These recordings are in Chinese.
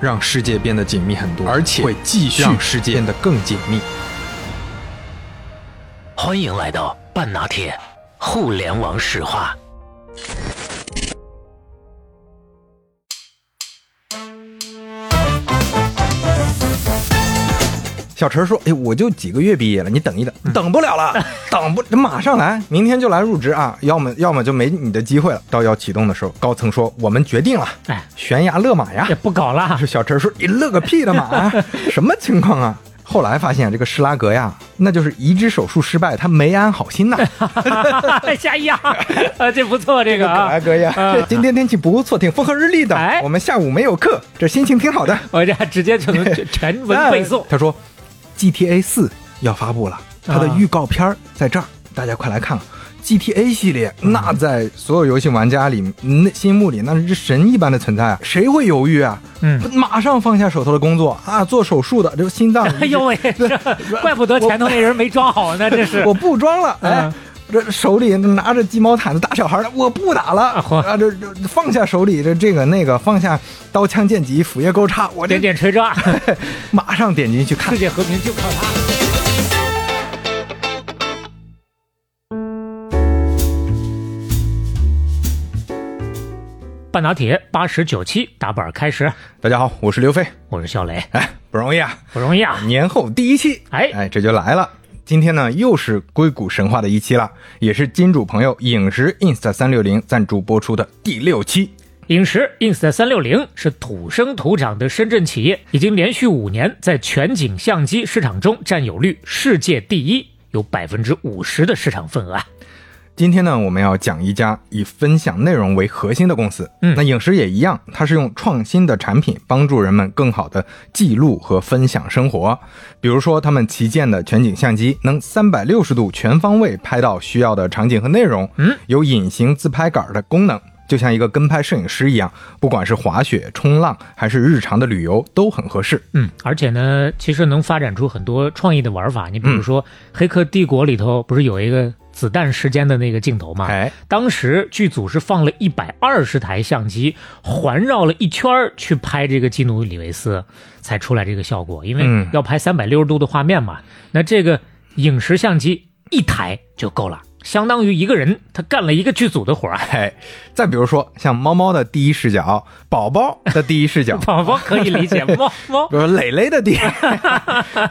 让世界变得紧密很多，而且会继续让世界变得更紧密。欢迎来到半拿铁互联网史话。小陈说：“哎，我就几个月毕业了，你等一等，等不了了，等不，马上来，明天就来入职啊！要么要么就没你的机会了。”到要启动的时候，高层说：“我们决定了，哎，悬崖勒马呀也！”不搞了。是小陈说：“你勒个屁的马啊！什么情况啊？”后来发现这个施拉格呀，那就是移植手术失败，他没安好心呐。下一样，啊，这不错，这个可啊爱哥呀，这今天天气不错，挺风和日丽的。哎我们下午没有课，这心情挺好的。我这直接就能 全文背诵。他说，GTA 四要发布了，它的啊预告片儿在这儿，大家快来看。GTA 系列那在所有游戏玩家里那心目里那是神一般的存在啊，谁会犹豫啊？嗯，马上放下手头的工作啊，做手术的这个心脏，哎呦喂，这怪不得前头那人没装好呢，这是。我不装了，哎嗯。这手里拿着鸡毛毯子打小孩的，我不打了啊！这这放下手里这这个那个，放下刀枪剑戟斧钺钩叉，我这点点锤抓，马上点进去看世。界和平就靠它。半打铁八十九期打板开始，大家好，我是刘飞。我是小雷，哎，不容易啊！不容易啊！年后第一期，哎哎，这就来了。今天呢，又是硅谷神话的一期了，也是金主朋友影石 Insta 三六零赞助播出的第六期。影石 Insta 三六零是土生土长的深圳企业，已经连续五年在全景相机市场中占有率世界第一，有百分之五十的市场份额啊。今天呢，我们要讲一家以分享内容为核心的公司。嗯那影视也一样，它是用创新的产品帮助人们更好的记录和分享生活。比如说，他们旗舰的全景相机能三百六十度全方位拍到需要的场景和内容，嗯，有隐形自拍杆的功能。就像一个跟拍摄影师一样，不管是滑雪、冲浪还是日常的旅游，都很合适。嗯，而且呢，其实能发展出很多创意的玩法。你比如说，《黑客帝国》里头不是有一个子弹时间的那个镜头嘛？哎，当时剧组是放了一百二十台相机环绕了一圈去拍这个基努里维斯，才出来这个效果。因为嗯要拍三百六十度的画面嘛，那这个影视相机一台就够了，相当于一个人他干了一个剧组的活儿。哎，再比如说像猫猫的第一视角，宝宝的第一视角，宝宝可以理解，猫猫。比如说磊磊的第，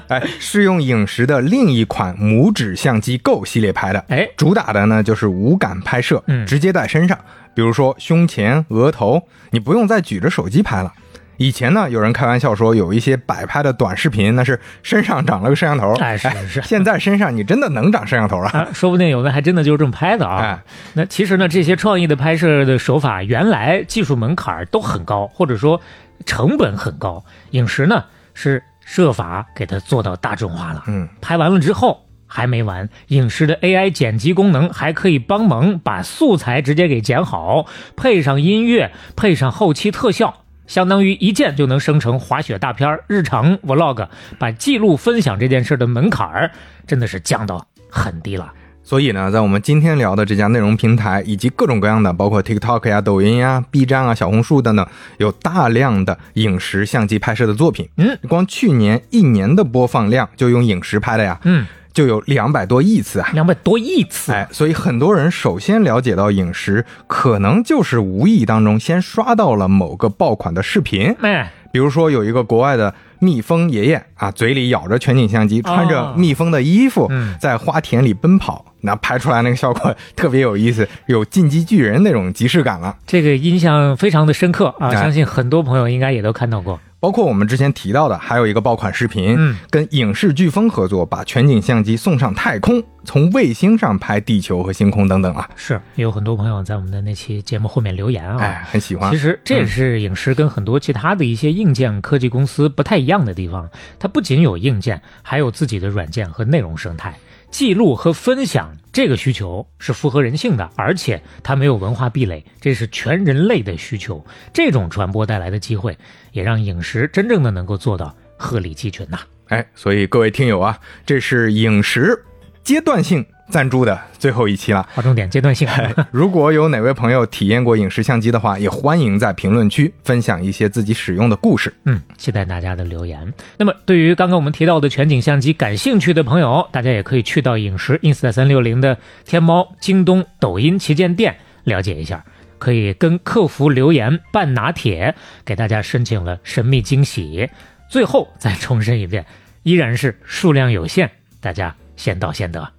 哎，是用影实的另一款拇指相机 Go 系列拍的，哎。主打的呢就是无感拍摄，嗯。直接带身上，比如说胸前、额头，你不用再举着手机拍了。以前呢，有人开玩笑说，有一些摆拍的短视频，那是身上长了个摄像头。哎是是是现在身上你真的能长摄像头了。啊，说不定有的还真的就是这么拍的啊。哎那其实呢，这些创意的拍摄的手法，原来技术门槛都很高，或者说成本很高。影视呢是设法给它做到大众化了。嗯，拍完了之后还没完，影视的 AI 剪辑功能还可以帮忙把素材直接给剪好，配上音乐，配上后期特效。相当于一键就能生成滑雪大片儿、日常 vlog，把记录分享这件事的门槛儿真的是降到很低了。所以呢，在我们今天聊的这家内容平台，以及各种各样的，包括 TikTok 呀、抖音呀、B 站啊、小红书等等，有大量的影视相机拍摄的作品。嗯，光去年一年的播放量就用影视拍的呀，嗯，就有两百多亿次啊。两百多亿次，哎，所以很多人首先了解到影实，可能就是无意当中先刷到了某个爆款的视频，哎，比如说有一个国外的蜜蜂爷爷啊，嘴里咬着全景相机，穿着蜜蜂的衣服，嗯在花田里奔跑，那拍出来那个效果特别有意思，有进击巨人那种即视感了。这个印象非常的深刻啊！哎相信很多朋友应该也都看到过。包括我们之前提到的，还有一个爆款视频，嗯，跟影视飓风合作，把全景相机送上太空，从卫星上拍地球和星空等等啊，是也有很多朋友在我们的那期节目后面留言啊。哎，很喜欢其。实这也是影视跟很多其他的一些硬件科技公司不太一样的地方，它不仅有硬件，还有自己的软件和内容生态。记录和分享这个需求是符合人性的，而且它没有文化壁垒，这是全人类的需求。这种传播带来的机会，也让饮食真正的能够做到鹤立鸡群呐、哎，所以各位听友啊，这是饮食阶段性赞助的最后一期了。划重点，阶段性。如果有哪位朋友体验过影视相机的话，也欢迎在评论区分享一些自己使用的故事。嗯，期待大家的留言。那么，对于刚刚我们提到的全景相机感兴趣的朋友，大家也可以去到影视 ins 三六零的天猫、京东、抖音旗舰店了解一下。可以跟客服留言半拿铁，给大家申请了神秘惊喜。最后再重申一遍，依然是数量有限，大家先到先得。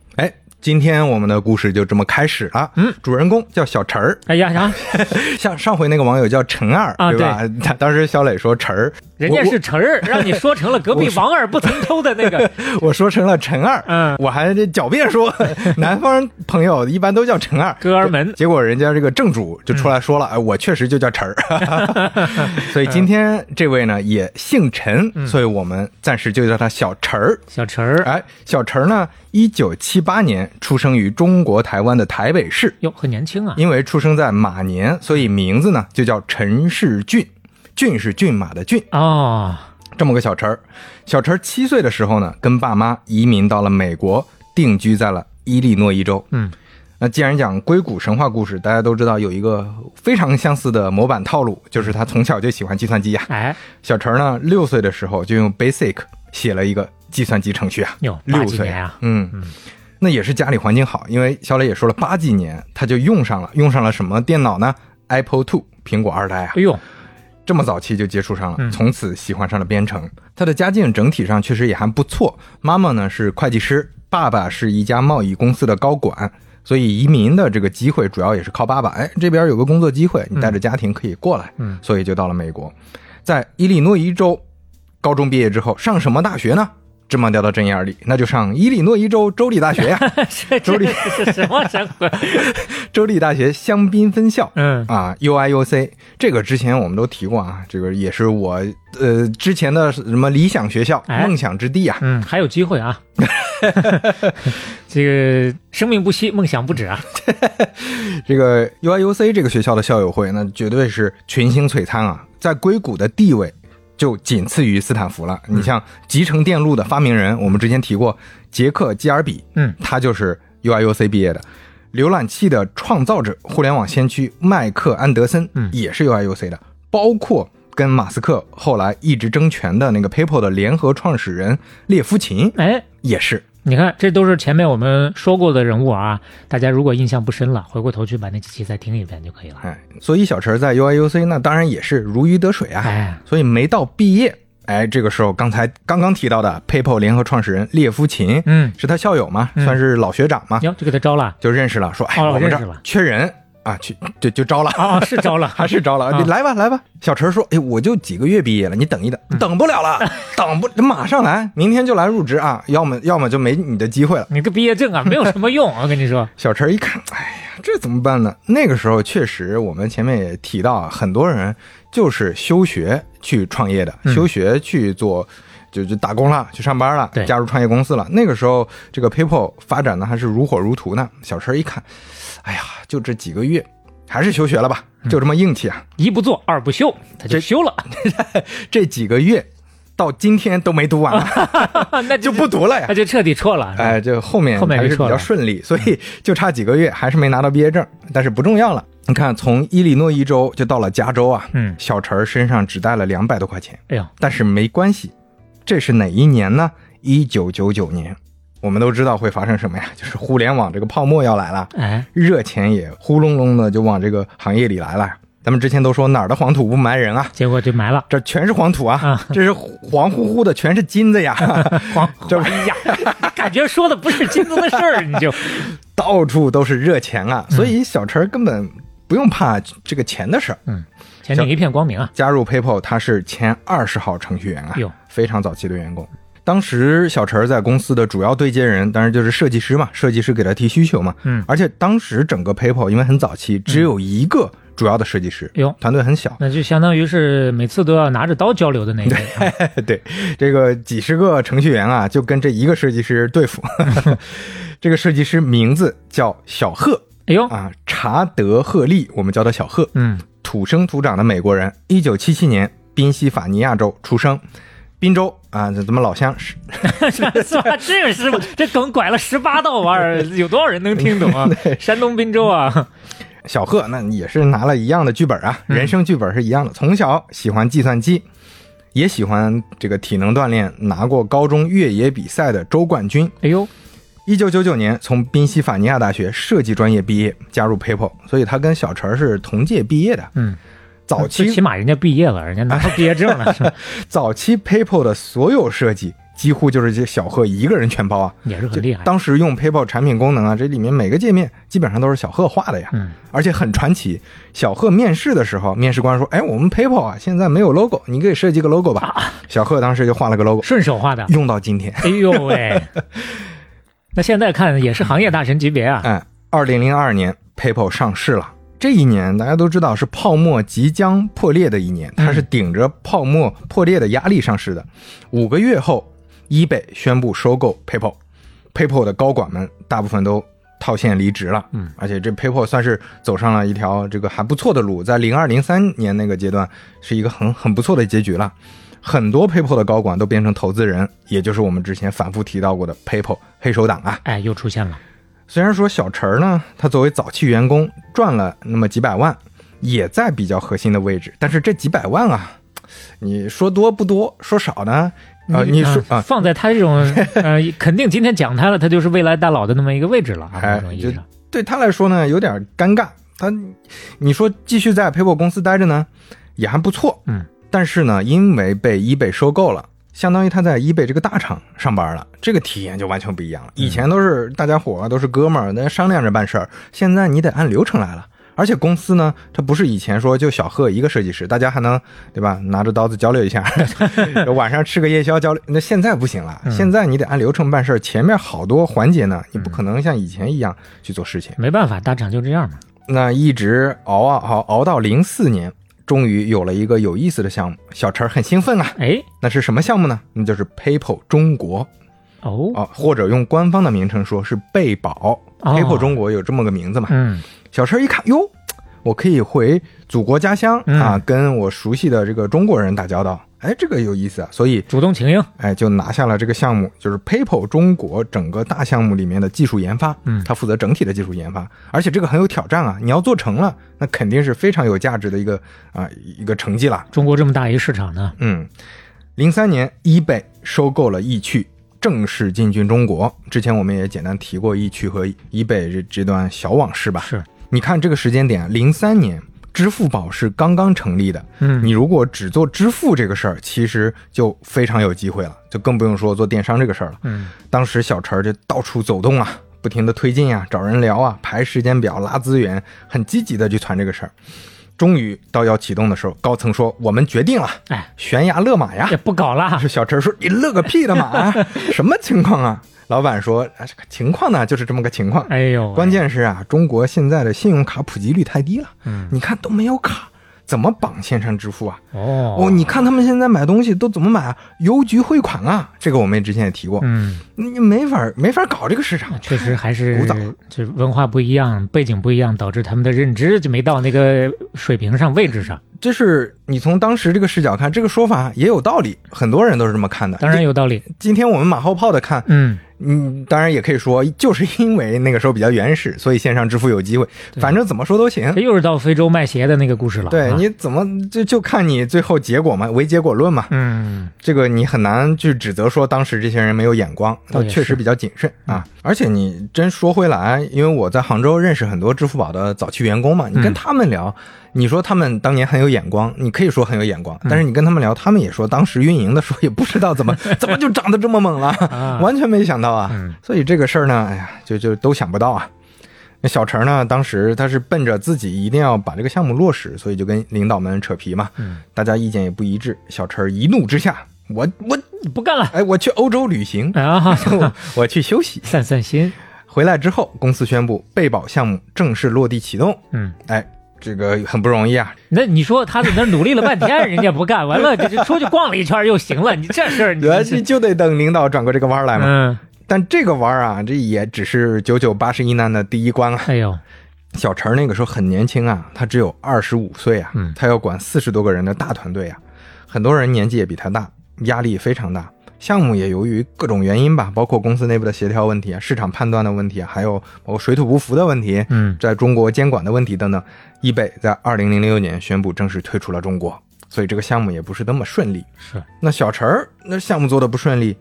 哎，今天我们的故事就这么开始了。嗯，主人公叫小陈儿，哎呀呀，像 上回那个网友叫陈二，啊对吧？他 当时小磊说陈儿，人家是陈儿，让你说成了隔壁王二不曾偷的那个。我说成了陈二，嗯。我还得狡辩说南方朋友一般都叫陈二，哥儿们。结果人家这个正主就出来说了，哎，我确实就叫陈儿，所以今天这位呢也姓陈，所以我们暂时就叫他小陈儿。小陈儿，哎，小陈儿呢，一九七八年出生于中国台湾的台北市，哟，很年轻啊。因为出生在马年，所以名字呢就叫陈世俊，俊是骏马的骏。哦，这么个小陈儿，小陈儿七岁的时候呢，跟爸妈移民到了美国，定居在了伊利诺伊州。嗯，那既然讲硅谷神话故事，大家都知道有一个非常相似的模板套路，就是他从小就喜欢计算机呀、哎，小陈儿呢，六岁的时候就用 Basic 写了一个计算机程序啊，哟，六岁。啊，嗯，那也是家里环境好，因为小磊也说了，八几年他就用上了，用上了什么电脑呢？Apple Two，苹果二代啊。哎呦，这么早期就接触上了，嗯从此喜欢上了编程。他的家境整体上确实也还不错，妈妈呢是会计师，爸爸是一家贸易公司的高管，所以移民的这个机会主要也是靠爸爸。哎，这边有个工作机会，你带着家庭可以过来，嗯所以就到了美国，在伊利诺伊州高中毕业之后，上什么大学呢？芝麻掉到针眼里，那就上伊利诺伊州州立大学呀、这周丽这是什么神鬼？州立大学香槟分校。嗯，啊，UIUC 这个之前我们都提过啊，这个也是我呃之前的什么理想学校、哎梦想之地啊。嗯，还有机会啊！这个生命不息，梦想不止啊！这个 UIUC 这个学校的校友会，那绝对是群星璀璨啊，在硅谷的地位就仅次于斯坦福了。嗯你像集成电路的发明人，我们之前提过杰克基尔比，嗯，他就是 UIUC 毕业的。浏览器的创造者、互联网先驱麦克安德森，嗯也是 UIUC 的，包括跟马斯克后来一直争权的那个 PayPal 的联合创始人列夫琴哎，也是。你看，这都是前面我们说过的人物啊。大家如果印象不深了，回过头去把那几期再听一遍就可以了。哎，所以小陈在 UIUC 那当然也是如鱼得水啊。哎，所以没到毕业，哎，这个时候刚才刚刚提到的 PayPal 联合创始人列夫琴，嗯，是他校友嘛，嗯算是老学长嘛，哟，就给他招了。就认识了，说哎，哦我们这缺人啊，去就就招了。啊，是招了。还是招了，啊你来吧，来吧。小陈说：“哎，我就几个月毕业了，你等一等，嗯等不了了，等不，马上来，明天就来入职啊，要么要么就没你的机会了。你个毕业证啊，没有什么用。我跟你说，”小陈一看，哎呀，这怎么办呢？那个时候确实，我们前面也提到啊，很多人就是休学去创业的，嗯休学去做。就就打工了，去上班了，加入创业公司了。那个时候，这个 PayPal 发展的还是如火如荼呢。小陈一看，哎呀，就这几个月，还是休学了吧，嗯就这么硬气啊。一不做二不休，他就休了，这几个月到今天都没读完呢，那 就不读了呀那。就彻底错了。哎，就后面后面还是比较顺利，所以就差几个月，还是没拿到毕业证，但是不重要了。你看，从伊利诺伊州就到了加州啊，嗯，小陈儿身上只带了两百多块钱，哎呀，但是没关系，这是哪一年呢？一九九九年。我们都知道会发生什么呀？就是互联网这个泡沫要来了，哎，热钱也呼隆隆的就往这个行业里来了。咱们之前都说哪儿的黄土不埋人啊，结果就埋了。这全是黄土啊，啊这是黄乎乎的，全是金子呀，黄，这哎呀，感觉说的不是金子的事儿，你就到处都是热钱啊，所以小陈儿根本不用怕这个钱的事儿。嗯，前景一片光明啊！加入 PayPal，他是前二十号程序员啊哟，非常早期的员工。当时小陈儿在公司的主要对接人，当然就是设计师嘛，设计师给他提需求嘛。嗯而且当时整个 PayPal 因为很早期，只有一个主要的设计师，哟团队很小。那就相当于是每次都要拿着刀交流的那一位啊。对，这个几十个程序员啊，就跟这一个设计师对付。这个设计师名字叫小贺哎呦，啊，查德·赫利，我们叫他小贺。嗯，土生土长的美国人，一九七七年宾夕法尼亚州出生，宾州啊，这咱们老乡是 是吧？这个是吧？这梗拐了十八道弯儿，有多少人能听懂啊？山东滨州啊，小贺，那也是拿了一样的剧本啊，人生剧本是一样的。从小喜欢计算机，也喜欢这个体能锻炼，拿过高中越野比赛的州冠军。哎呦，一九九九年从宾夕法尼亚大学设计专业毕业，加入 PayPal，所以他跟小陈是同届毕业的。嗯，早最起码人家毕业了，人家拿到毕业证了？早期 PayPal 的所有设计，几乎就是这小贺一个人全包啊。也是很厉害。当时用 PayPal 产品功能啊，这里面每个界面基本上都是小贺画的呀，嗯，而且很传奇。小贺面试的时候，面试官说：“哎，我们 PayPal 啊，现在没有 logo，你给设计个 logo 吧。小贺当时就画了个 logo，顺手画的。用到今天。哎呦喂，那现在看也是行业大神级别啊。哎，二零零二年 PayPal 上市了。这一年大家都知道是泡沫即将破裂的一年，它是顶着泡沫破裂的压力上市的。五个月后，eBay 宣布收购 PayPal，PayPal 的高管们大部分都套现离职了。嗯，而且这 PayPal 算是走上了一条这个还不错的路，在零二零三年那个阶段是一个很很不错的结局了。很多 PayPal 的高管都变成投资人，也就是我们之前反复提到过的 PayPal 黑手党啊。哎，又出现了。虽然说小陈儿呢，他作为早期员工赚了那么几百万，也在比较核心的位置，但是这几百万啊，你说多不多，说少呢？呃，你说啊，放在他这种呃，肯定今天讲他了，他就是未来大佬的那么一个位置了啊，哎某种意义上。对他来说呢，有点尴尬。他，你说继续在 PayPal 公司待着呢，也还不错，嗯，但是呢，因为被 eBay 收购了。相当于他在 eBay 这个大厂上班了，这个体验就完全不一样了。以前都是大家伙儿都是哥们儿，那商量着办事儿，现在你得按流程来了。而且公司呢，它不是以前说就小贺一个设计师，大家还能对吧？拿着刀子交流一下，晚上吃个夜宵交流。那现在不行了，现在你得按流程办事儿，前面好多环节呢，你不可能像以前一样去做事情。没办法，大厂就这样嘛。那一直熬啊熬，熬到零四年，终于有了一个有意思的项目，小陈很兴奋啊。哎，那是什么项目呢？那就是 PayPal 中国哦，啊，或者用官方的名称说是贝宝。哦 PayPal 中国有这么个名字嘛？嗯，小陈一看，哟，我可以回祖国家乡啊，嗯跟我熟悉的这个中国人打交道。哎，这个有意思啊，所以主动请缨。哎，就拿下了这个项目，就是 PayPal 中国整个大项目里面的技术研发，嗯他负责整体的技术研发，而且这个很有挑战啊，你要做成了，那肯定是非常有价值的一个啊、一个成绩了。中国这么大一个市场呢，嗯，零三年，eBay 收购了易趣，正式进军中国。之前我们也简单提过易趣和 eBay 这这段小往事吧。是，你看这个时间点，零三年，支付宝是刚刚成立的。嗯你如果只做支付这个事儿，其实就非常有机会了，就更不用说做电商这个事儿了。嗯，当时小陈儿就到处走动啊，不停的推进啊，找人聊啊，排时间表、拉资源，很积极的去传这个事儿。终于到要启动的时候，高层说：“我们决定了，哎，悬崖勒马呀也！”不搞了是。小陈说：“你勒个屁的马啊！什么情况啊？”老板说：“啊，这个情况呢，就是这么个情况。哎呦，关键是啊，中国现在的信用卡普及率太低了，嗯，你看都没有卡，怎么绑线上支付啊？哦哦，你看他们现在买东西都怎么买啊？邮局汇款啊，这个我们之前也提过，嗯，你没法没法搞这个市场，确实还是古早这文化不一样，背景不一样，导致他们的认知就没到那个水平上、位置上。这是你从当时这个视角看，这个说法也有道理，很多人都是这么看的。当然有道理。今天我们马后炮的看，嗯，嗯，当然也可以说，就是因为那个时候比较原始，所以线上支付有机会。反正怎么说都行这。又是到非洲卖鞋的那个故事了。对，啊你怎么就就看你最后结果嘛，唯结果论嘛。嗯，这个你很难去指责说当时这些人没有眼光，倒也是确实比较谨慎啊。而且你真说回来，因为我在杭州认识很多支付宝的早期员工嘛，你跟嗯他们聊，你说他们当年很有眼光，你可以说很有眼光，但是你跟他们聊，他们也说当时运营的时候也不知道怎么 怎么就涨得这么猛了，啊完全没想到啊。嗯所以这个事儿呢，哎呀，就就都想不到啊。那小陈呢，当时他是奔着自己一定要把这个项目落实，所以就跟领导们扯皮嘛。嗯，大家意见也不一致，小陈一怒之下，我我不干了哎，我去欧洲旅行，啊！我我去休息。散散心。回来之后，公司宣布贝宝项目正式落地启动。嗯，哎，这个很不容易啊。那你说他在那儿努力了半天，人家不干，完了就就出去逛了一圈又行了，你这事儿你对，就就得等领导转过这个弯儿来嘛。嗯，但这个弯儿啊，这也只是九九八十一难的第一关啊。哎呦，小陈儿那个时候很年轻啊，他只有二十五岁啊，嗯他要管四十多个人的大团队啊，很多人年纪也比他大，压力非常大。项目也由于各种原因吧，包括公司内部的协调问题啊、市场判断的问题啊，还有包括水土不服的问题，嗯，在中国监管的问题等等，易贝在二零零六年宣布正式退出了中国，所以这个项目也不是那么顺利。是，那小陈儿那项目做的不顺利，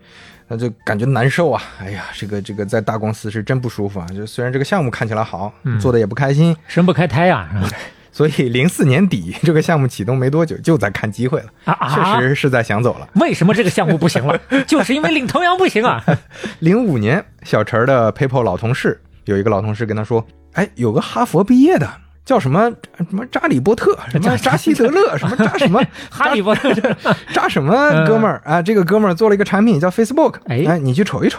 那就感觉难受啊！哎呀，这个这个在大公司是真不舒服啊！就虽然这个项目看起来好，嗯做的也不开心，生不开胎呀、所以零四年底 这个项目启动没多久，就在看机会了，啊啊！确实是在想走了。为什么这个项目不行了？就是因为领头羊不行啊！零五年，小陈儿的 PayPal 老同事有一个老同事跟他说：“哎，有个哈佛毕业的。”叫什么什么扎里波特，什么扎希德勒，什么扎什么哈利波特，扎什么哥们儿啊？这个哥们儿做了一个产品叫 Facebook，哎哎，你去瞅一瞅。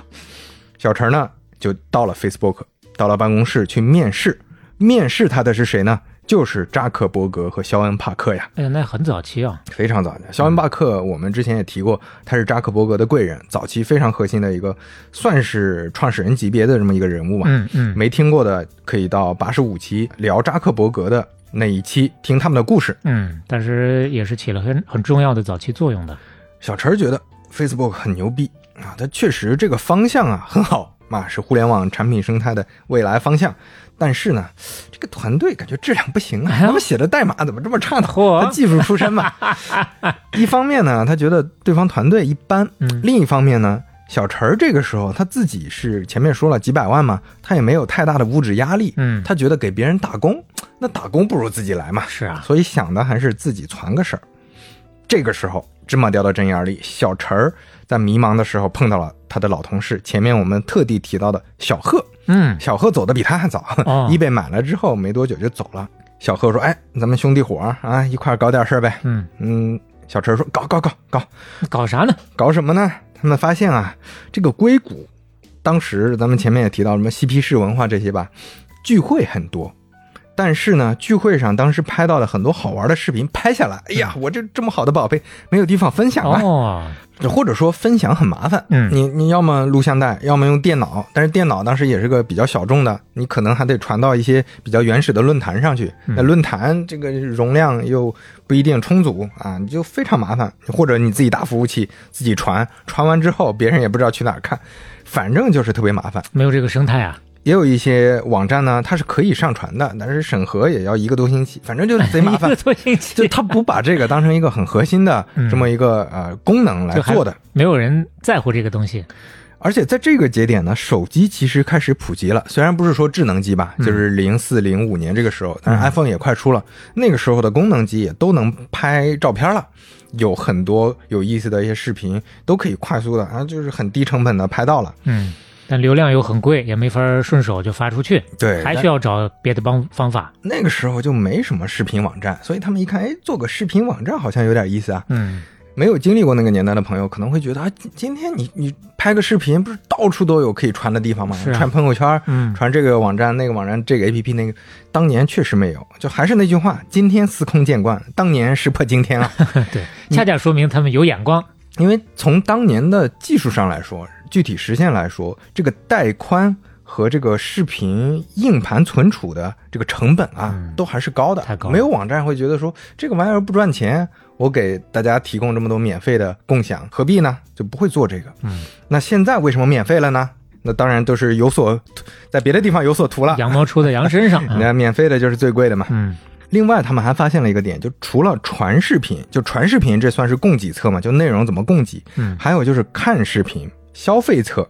小陈呢就到了 Facebook，到了办公室去面试。面试他的是谁呢？就是扎克伯格和肖恩·帕克呀，哎呀，那很早期啊。非常早的。肖恩·帕克我们之前也提过，他是扎克伯格的贵人，早期非常核心的一个，算是创始人级别的这么一个人物嘛。嗯嗯，没听过的可以到八十五期聊扎克伯格的那一期听他们的故事。嗯，但是也是起了很很重要的早期作用的。小陈儿觉得 Facebook 很牛逼啊，它确实这个方向啊很好嘛，是互联网产品生态的未来方向。但是呢，这个团队感觉质量不行啊，他们写的代码怎么这么差呢？嚯他技术出身嘛。一方面呢，他觉得对方团队一般；嗯另一方面呢，小陈儿这个时候他自己是前面说了几百万嘛，他也没有太大的物质压力。嗯他觉得给别人打工，那打工不如自己来嘛。是啊，所以想的还是自己攒个事儿。这个时候，芝麻掉到针眼里，小陈儿在迷茫的时候碰到了他的老同事，前面我们特地提到的小贺。嗯小贺走的比他还早，哦 一贝买了之后没多久就走了。小贺说：“哎，咱们兄弟伙儿啊，一块儿搞点事儿呗。嗯，”嗯，小陈说：“搞搞搞搞，搞啥呢？搞什么呢？他们发现啊，这个硅谷，当时咱们前面也提到什么嬉皮士文化这些吧，聚会很多。但是呢，聚会上当时拍到了很多好玩的视频，拍下来，哎呀，我这这么好的宝贝没有地方分享啊，哦，或者说分享很麻烦。嗯你你要么录像带，要么用电脑，但是电脑当时也是个比较小众的，你可能还得传到一些比较原始的论坛上去。那论坛这个容量又不一定充足啊，你就非常麻烦。或者你自己打服务器自己传，传完之后别人也不知道去哪儿看，反正就是特别麻烦。没有这个生态啊，也有一些网站呢，它是可以上传的，但是审核也要一个多星期，反正就贼麻烦一个。多星期，就他不把这个当成一个很核心的这么一个呃功能来做的，没有人在乎这个东西。而且在这个节点呢，手机其实开始普及了。虽然不是说智能机吧，就是零四零五年这个时候，但是 iPhone 也快出了。那个时候的功能机也都能拍照片了，有很多有意思的一些视频都可以快速的啊，就是很低成本的拍到了。嗯，但流量又很贵，也没法顺手就发出去，对，还需要找别的帮方法。那个时候就没什么视频网站，所以他们一看，哎，做个视频网站好像有点意思啊。嗯，没有经历过那个年代的朋友可能会觉得啊，今今天你你拍个视频，不是到处都有可以传的地方吗？是啊传朋友圈，嗯传这个网站、那个网站、这个 APP 那个，当年确实没有。就还是那句话，今天司空见惯，当年石破惊天啊。对，恰恰说明他们有眼光。因为从当年的技术上来说，具体实现来说，这个带宽和这个视频硬盘存储的这个成本啊，嗯都还是高的。太高了没有网站会觉得说这个玩意儿不赚钱，我给大家提供这么多免费的共享，何必呢？就不会做这个。嗯，那现在为什么免费了呢？那当然都是有所在别的地方有所图了。羊毛出在羊身上。啊 那免费的就是最贵的嘛。嗯另外，他们还发现了一个点，就除了传视频，就传视频这算是供给侧嘛，就内容怎么供给，嗯还有就是看视频消费侧，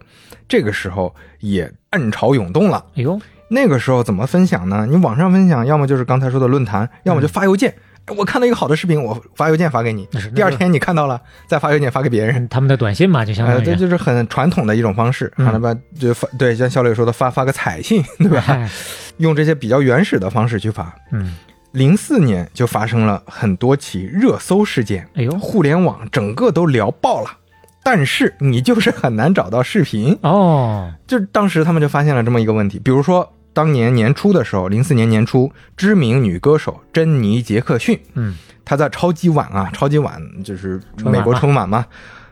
这个时候也暗潮涌动了。哎呦，那个时候怎么分享呢？你网上分享，要么就是刚才说的论坛，要么就发邮件。我看到一个好的视频，我发邮件发给你第二天你看到了，再发邮件发给别人。嗯他们的短信嘛，就相当呃，于这就是很传统的一种方式，嗯好了吧？就发对，像小磊说的，发发个彩信，对吧？哎用这些比较原始的方式去发。嗯，零四年就发生了很多起热搜事件，哎呦互联网整个都聊爆了。但是你就是很难找到视频，哦，就当时他们就发现了这么一个问题，比如说当年年初的时候，零四年年初，知名女歌手珍妮杰克逊，嗯，她在超级晚啊，超级晚就是美国春晚嘛，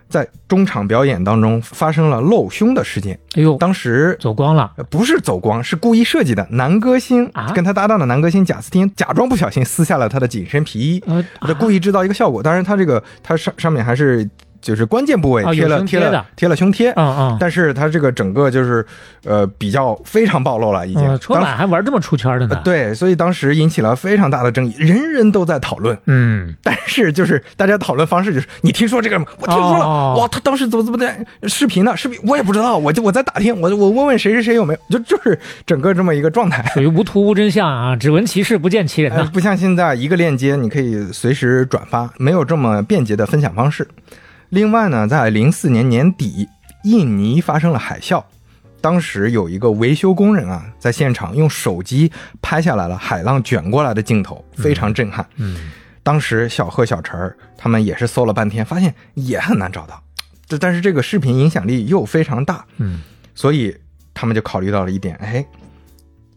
在中场表演当中发生了露胸的事件，哎呦，当时走光了，呃不是走光，是故意设计的。男歌星啊？跟他搭档的男歌星贾斯汀假装不小心撕下了他的紧身皮衣，呃，他故意制造一个效果。当然，他这个他上上面还是就是关键部位贴了贴了贴了胸贴，嗯嗯，但是他这个整个就是呃比较非常暴露了，已经。嗯，春当晚还玩这么出圈的呢呃，对，所以当时引起了非常大的争议，人人都在讨论。嗯，但是就是大家讨论方式就是，你听说这个吗？我听说了，哦哇，他当时怎么怎么的？视频呢？视频我也不知道，我就我在打听，我我问问谁谁谁有没有，就就是整个这么一个状态。属于无图无真相啊，只闻其事不见其人呃，不像现在一个链接你可以随时转发，没有这么便捷的分享方式。另外呢，在零四年年底，印尼发生了海啸，当时有一个维修工人啊，在现场用手机拍下来了海浪卷过来的镜头，非常震撼。嗯，当时小贺、小陈儿他们也是搜了半天，发现也很难找到。这但是这个视频影响力又非常大，嗯，所以他们就考虑到了一点，哎，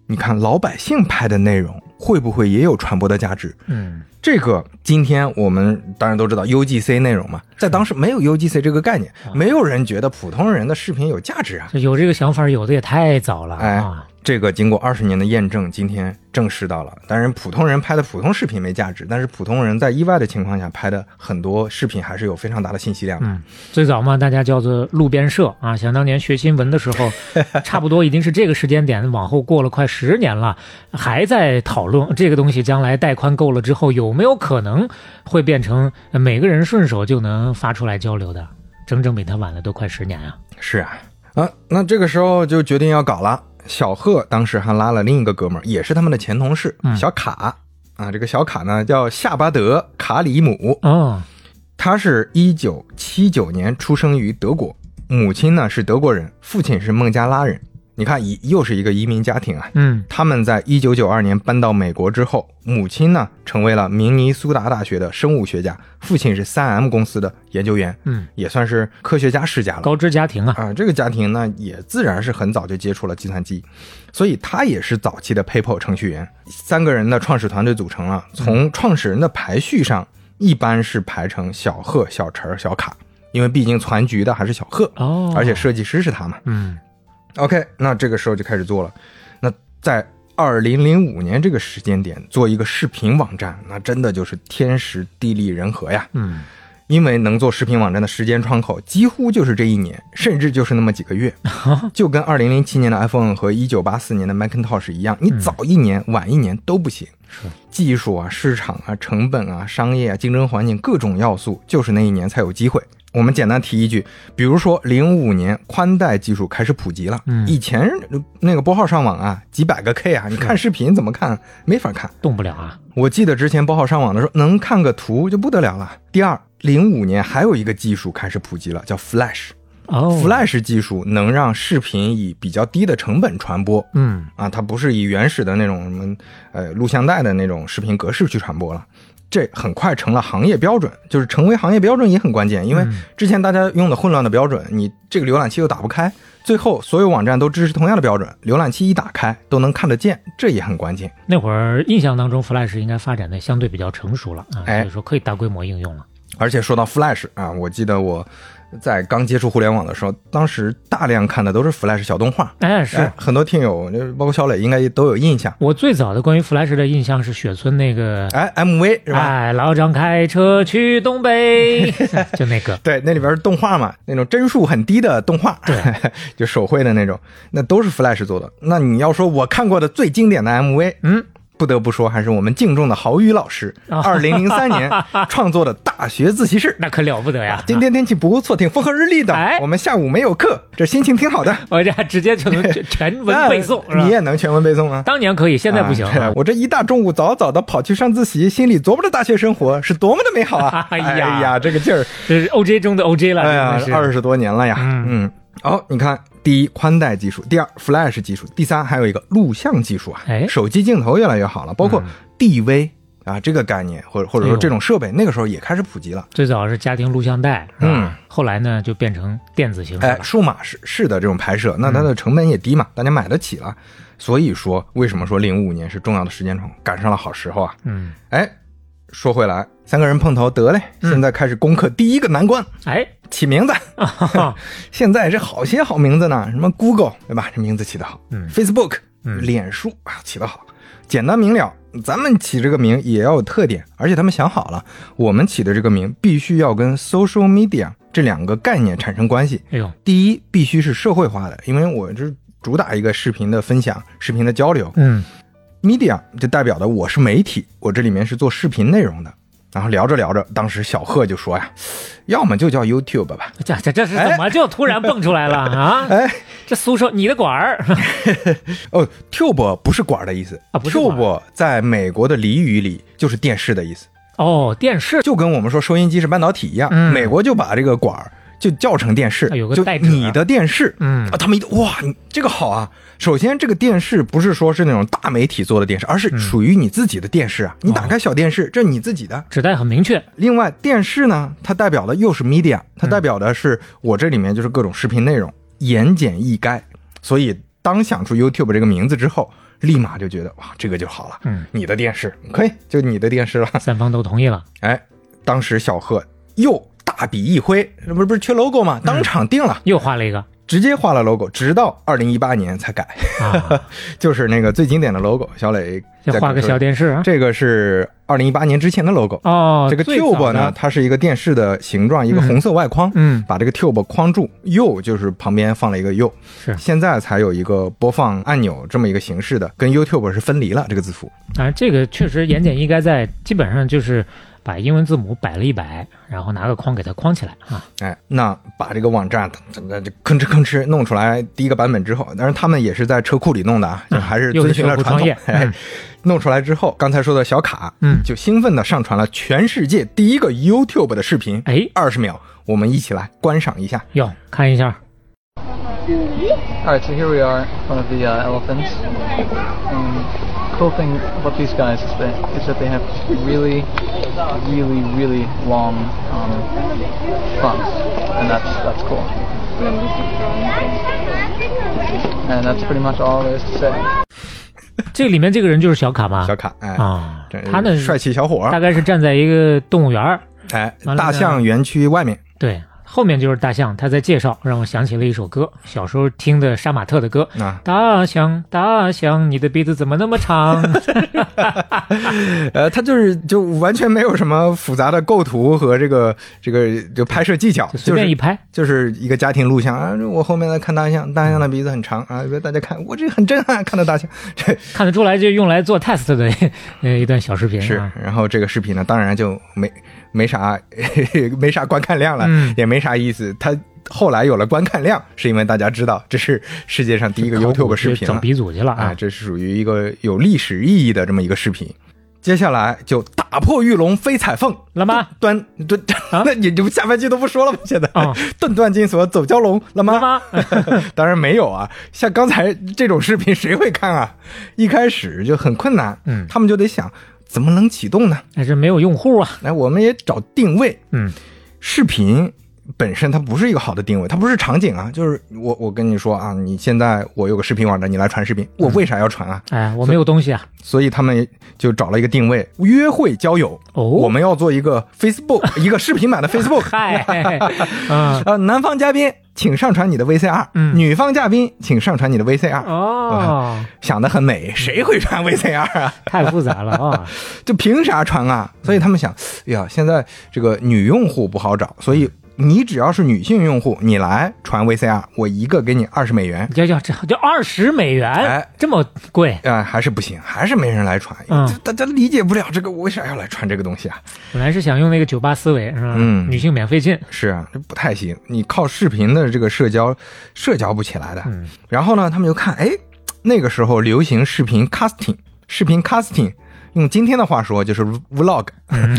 你看老百姓拍的内容会不会也有传播的价值？嗯，这个今天我们当然都知道 UGC 内容嘛，在当时没有 UGC 这个概念，没有人觉得普通人的视频有价值啊。有这个想法，有的也太早了哎啊。这个经过二十年的验证，今天证实到了。当然，普通人拍的普通视频没价值，但是普通人在意外的情况下拍的很多视频还是有非常大的信息量的。嗯，最早嘛，大家叫做路边社啊。想当年学新闻的时候，差不多已经是这个时间点，往后过了快十年了，还在讨论这个东西将来带宽够了之后有没有可能会变成呃每个人顺手就能发出来交流的。整整比他晚了都快十年啊。是啊，啊，那这个时候就决定要搞了。小贺当时还拉了另一个哥们儿，也是他们的前同事，嗯小卡啊。这个小卡呢叫夏巴德·卡里姆，哦，他是一九七九年出生于德国，母亲呢是德国人，父亲是孟加拉人。你看，移又是一个移民家庭啊。嗯他们在一九九二年搬到美国之后，母亲呢成为了明尼苏达大学的生物学家，父亲是三 M 公司的研究员，嗯，也算是科学家世家了。高知家庭啊。啊，这个家庭呢也自然是很早就接触了计算机，所以他也是早期的 PayPal 程序员。三个人的创始团队组成了，从创始人的排序上，一般是排成小贺、小陈儿、小卡，因为毕竟攒局的还是小贺，哦，而且设计师是他嘛。嗯 OK，那这个时候就开始做了。那在二零零五年这个时间点做一个视频网站，那真的就是天时地利人和呀。嗯，因为能做视频网站的时间窗口几乎就是这一年，甚至就是那么几个月，就跟二零零七年的 iPhone 和一九八四年的 Macintosh 一样，你早一年、晚一年都不行。是技术啊、市场啊、成本啊、商业啊、竞争环境各种要素，就是那一年才有机会。我们简单提一句，比如说零五年宽带技术开始普及了，嗯以前那个拨号上网啊，几百个 K 啊，你看视频怎么看？没法看。动不了啊。我记得之前拨号上网的时候，能看个图就不得了了。第二，零五年还有一个技术开始普及了，叫 Flash。哦 Flash 技术能让视频以比较低的成本传播嗯啊，它不是以原始的那种什么呃录像带的那种视频格式去传播了。这很快成了行业标准，就是成为行业标准也很关键，因为之前大家用的混乱的标准，你这个浏览器又打不开，最后所有网站都支持同样的标准，浏览器一打开都能看得见，这也很关键。那会儿印象当中，Flash 应该发展的相对比较成熟了啊，哎所以说可以大规模应用了。而且说到 Flash 啊，我记得我在刚接触互联网的时候，当时大量看的都是 Flash 小动画。哎，是、哎，很多听友，就包括小磊，应该都有印象。我最早的关于 Flash 的印象是雪村那个，哎，MV 是吧？哎，老张开车去东北，就那个。对，那里边是动画嘛，那种帧数很低的动画，对，就手绘的那种，那都是 Flash 做的。那你要说我看过的最经典的 MV，嗯，不得不说，还是我们敬重的郝宇老师，啊二零零三年 创作的大学自习室。那可了不得呀！今天天气不错，挺风和日丽的。哎我们下午没有课，这心情挺好的。我这还直接就能全 全文背诵，你也能全文背诵啊？当年可以，现在不行。啊我这一大中午早早的跑去上自习，心里琢磨着大学生活是多么的美好啊！哎呀这个劲儿，这是 OJ 中的 OJ 了，哎呀二十多年了呀。嗯嗯，好，你看，第一宽带技术，第二 Flash 技术，第三还有一个录像技术啊。哎手机镜头越来越好了，包括嗯 DV 啊这个概念，或者或者说这种设备，那个时候也开始普及了。最早是家庭录像带，嗯后来呢就变成电子形式哎，数码式式的这种拍摄，那它的成本也低嘛，大家买得起了。所以说，为什么说零五年是重要的时间窗，赶上了好时候啊？嗯，哎，说回来，三个人碰头得嘞，嗯现在开始攻克第一个难关，哎，起名字。哈 现在这好些好名字呢，什么 Google 对吧？这名字起得好。嗯 Facebook，嗯脸书啊起得好，简单明了。咱们起这个名也要有特点，而且他们想好了，我们起的这个名必须要跟 social media 这两个概念产生关系。哎呦，第一，必须是社会化的，因为我这主打一个视频的分享、视频的交流。嗯，media 就代表的我是媒体，我这里面是做视频内容的。然后聊着聊着，当时小贺就说呀，要么就叫 YouTube 吧。这这这是怎么就突然蹦出来了啊？哎，这苏说你的管儿，哦，tube 不是管儿的意思啊不是 tube 在美国的俚语里就是电视的意思，哦，电视就跟我们说收音机是半导体一样，嗯美国就把这个管儿就叫成电视，啊有个就你的电视，嗯啊，他们一哇，你这个好啊。首先，这个电视不是说是那种大媒体做的电视，而是属于你自己的电视啊。你打开小电视，这是你自己的。指代很明确。另外，电视呢，它代表的又是 media，它代表的是我这里面就是各种视频内容，言简意赅。所以，当想出 YouTube 这个名字之后，立马就觉得哇，这个就好了。嗯，你的电视可以，就你的电视了。三方都同意了。哎，当时小贺又大笔一挥，这不是不是缺 logo 吗？当场定了，又画了一个直接画了 logo，直到二零一八年才改，啊，就是那个最经典的 logo。小磊再再画个小电视啊。这个是二零一八年之前的 logo。哦，这个 tube 呢，，它是一个电视的形状，一个红色外框，嗯把这个 tube 框住，U 就是旁边放了一个 U，，是现在才有一个播放按钮这么一个形式的，跟 YouTube 是分离了这个字符。啊，这个确实言简意赅在，基本上就是把英文字母摆了一摆，然后拿个框给它框起来啊。哎，那把这个网站怎么就吭哧吭哧弄出来第一个版本之后，当然他们也是在车库里弄的啊，就还是遵循了传统弄出来之后，刚才说的小卡，嗯就兴奋地上传了全世界第一个 YouTube 的视频，哎二十秒，我们一起来观赏一下。哟，看一下，All right, so here we are front of the uh, elephants. cool thing about these guys is that is that they have really, really, really long um, fronts, and that's that's cool. And that's pretty much all there is to say. 这里面这个人就是小卡吗？小卡，哎，啊这，他呢帅气小伙儿，大概是站在一个动物园儿哎，完了呢大象园区外面，对， 后面就是大象，他在介绍，让我想起了一首歌，小时候听的杀马特的歌。啊大象，大象，你的鼻子怎么那么长？呃，他就是就完全没有什么复杂的构图和这个这个就拍摄技巧，就随便一拍。就是一个家庭录像啊，我后面在看大象，大象的鼻子很长啊，大家看，我这很震撼，看到大象，这 看得出来，就用来做 test 的呃一段小视频是啊。，然后这个视频呢，当然就没没啥 没啥观看量了，嗯也没啥意思。他后来有了观看量，是因为大家知道这是世界上第一个 YouTube 视频整鼻祖去了啊，啊！这是属于一个有历史意义的这么一个视频。接下来就打破玉龙飞彩凤了吗？端端，啊 那你就下半句都不说了吗？现在啊顿断金锁走蛟龙了？吗？当然没有啊，像刚才这种视频谁会看啊？一开始就很困难，嗯他们就得想怎么能启动呢？但是没有用户啊。来，我们也找定位，嗯，视频本身它不是一个好的定位，它不是场景啊，就是我我跟你说啊，你现在我有个视频网站，你来传视频，我为啥要传啊？哎，我没有东西啊。所以他们就找了一个定位，约会交友。哦我们要做一个 Facebook，一个视频版的 Facebook。嗨，嗯，呃，男方嘉宾请上传你的 VCR，、嗯女方嘉宾请上传你的 VCR。哦，想得很美，谁会传 VCR 啊？太复杂了啊。就凭啥传啊？所以他们想，哎呀，现在这个女用户不好找，所以你只要是女性用户，你来传 VCR，我一个给你二十美元。要要这就二十美元，哎这么贵？啊、还是不行，还是没人来传，嗯大家理解不了这个，我为啥要来传这个东西啊？本来是想用那个酒吧思维是吧？嗯女性免费进，是啊，这不太行，你靠视频的这个社交，社交不起来的。嗯然后呢，他们就看，哎，那个时候流行视频 casting，视频 casting，用今天的话说就是 vlog。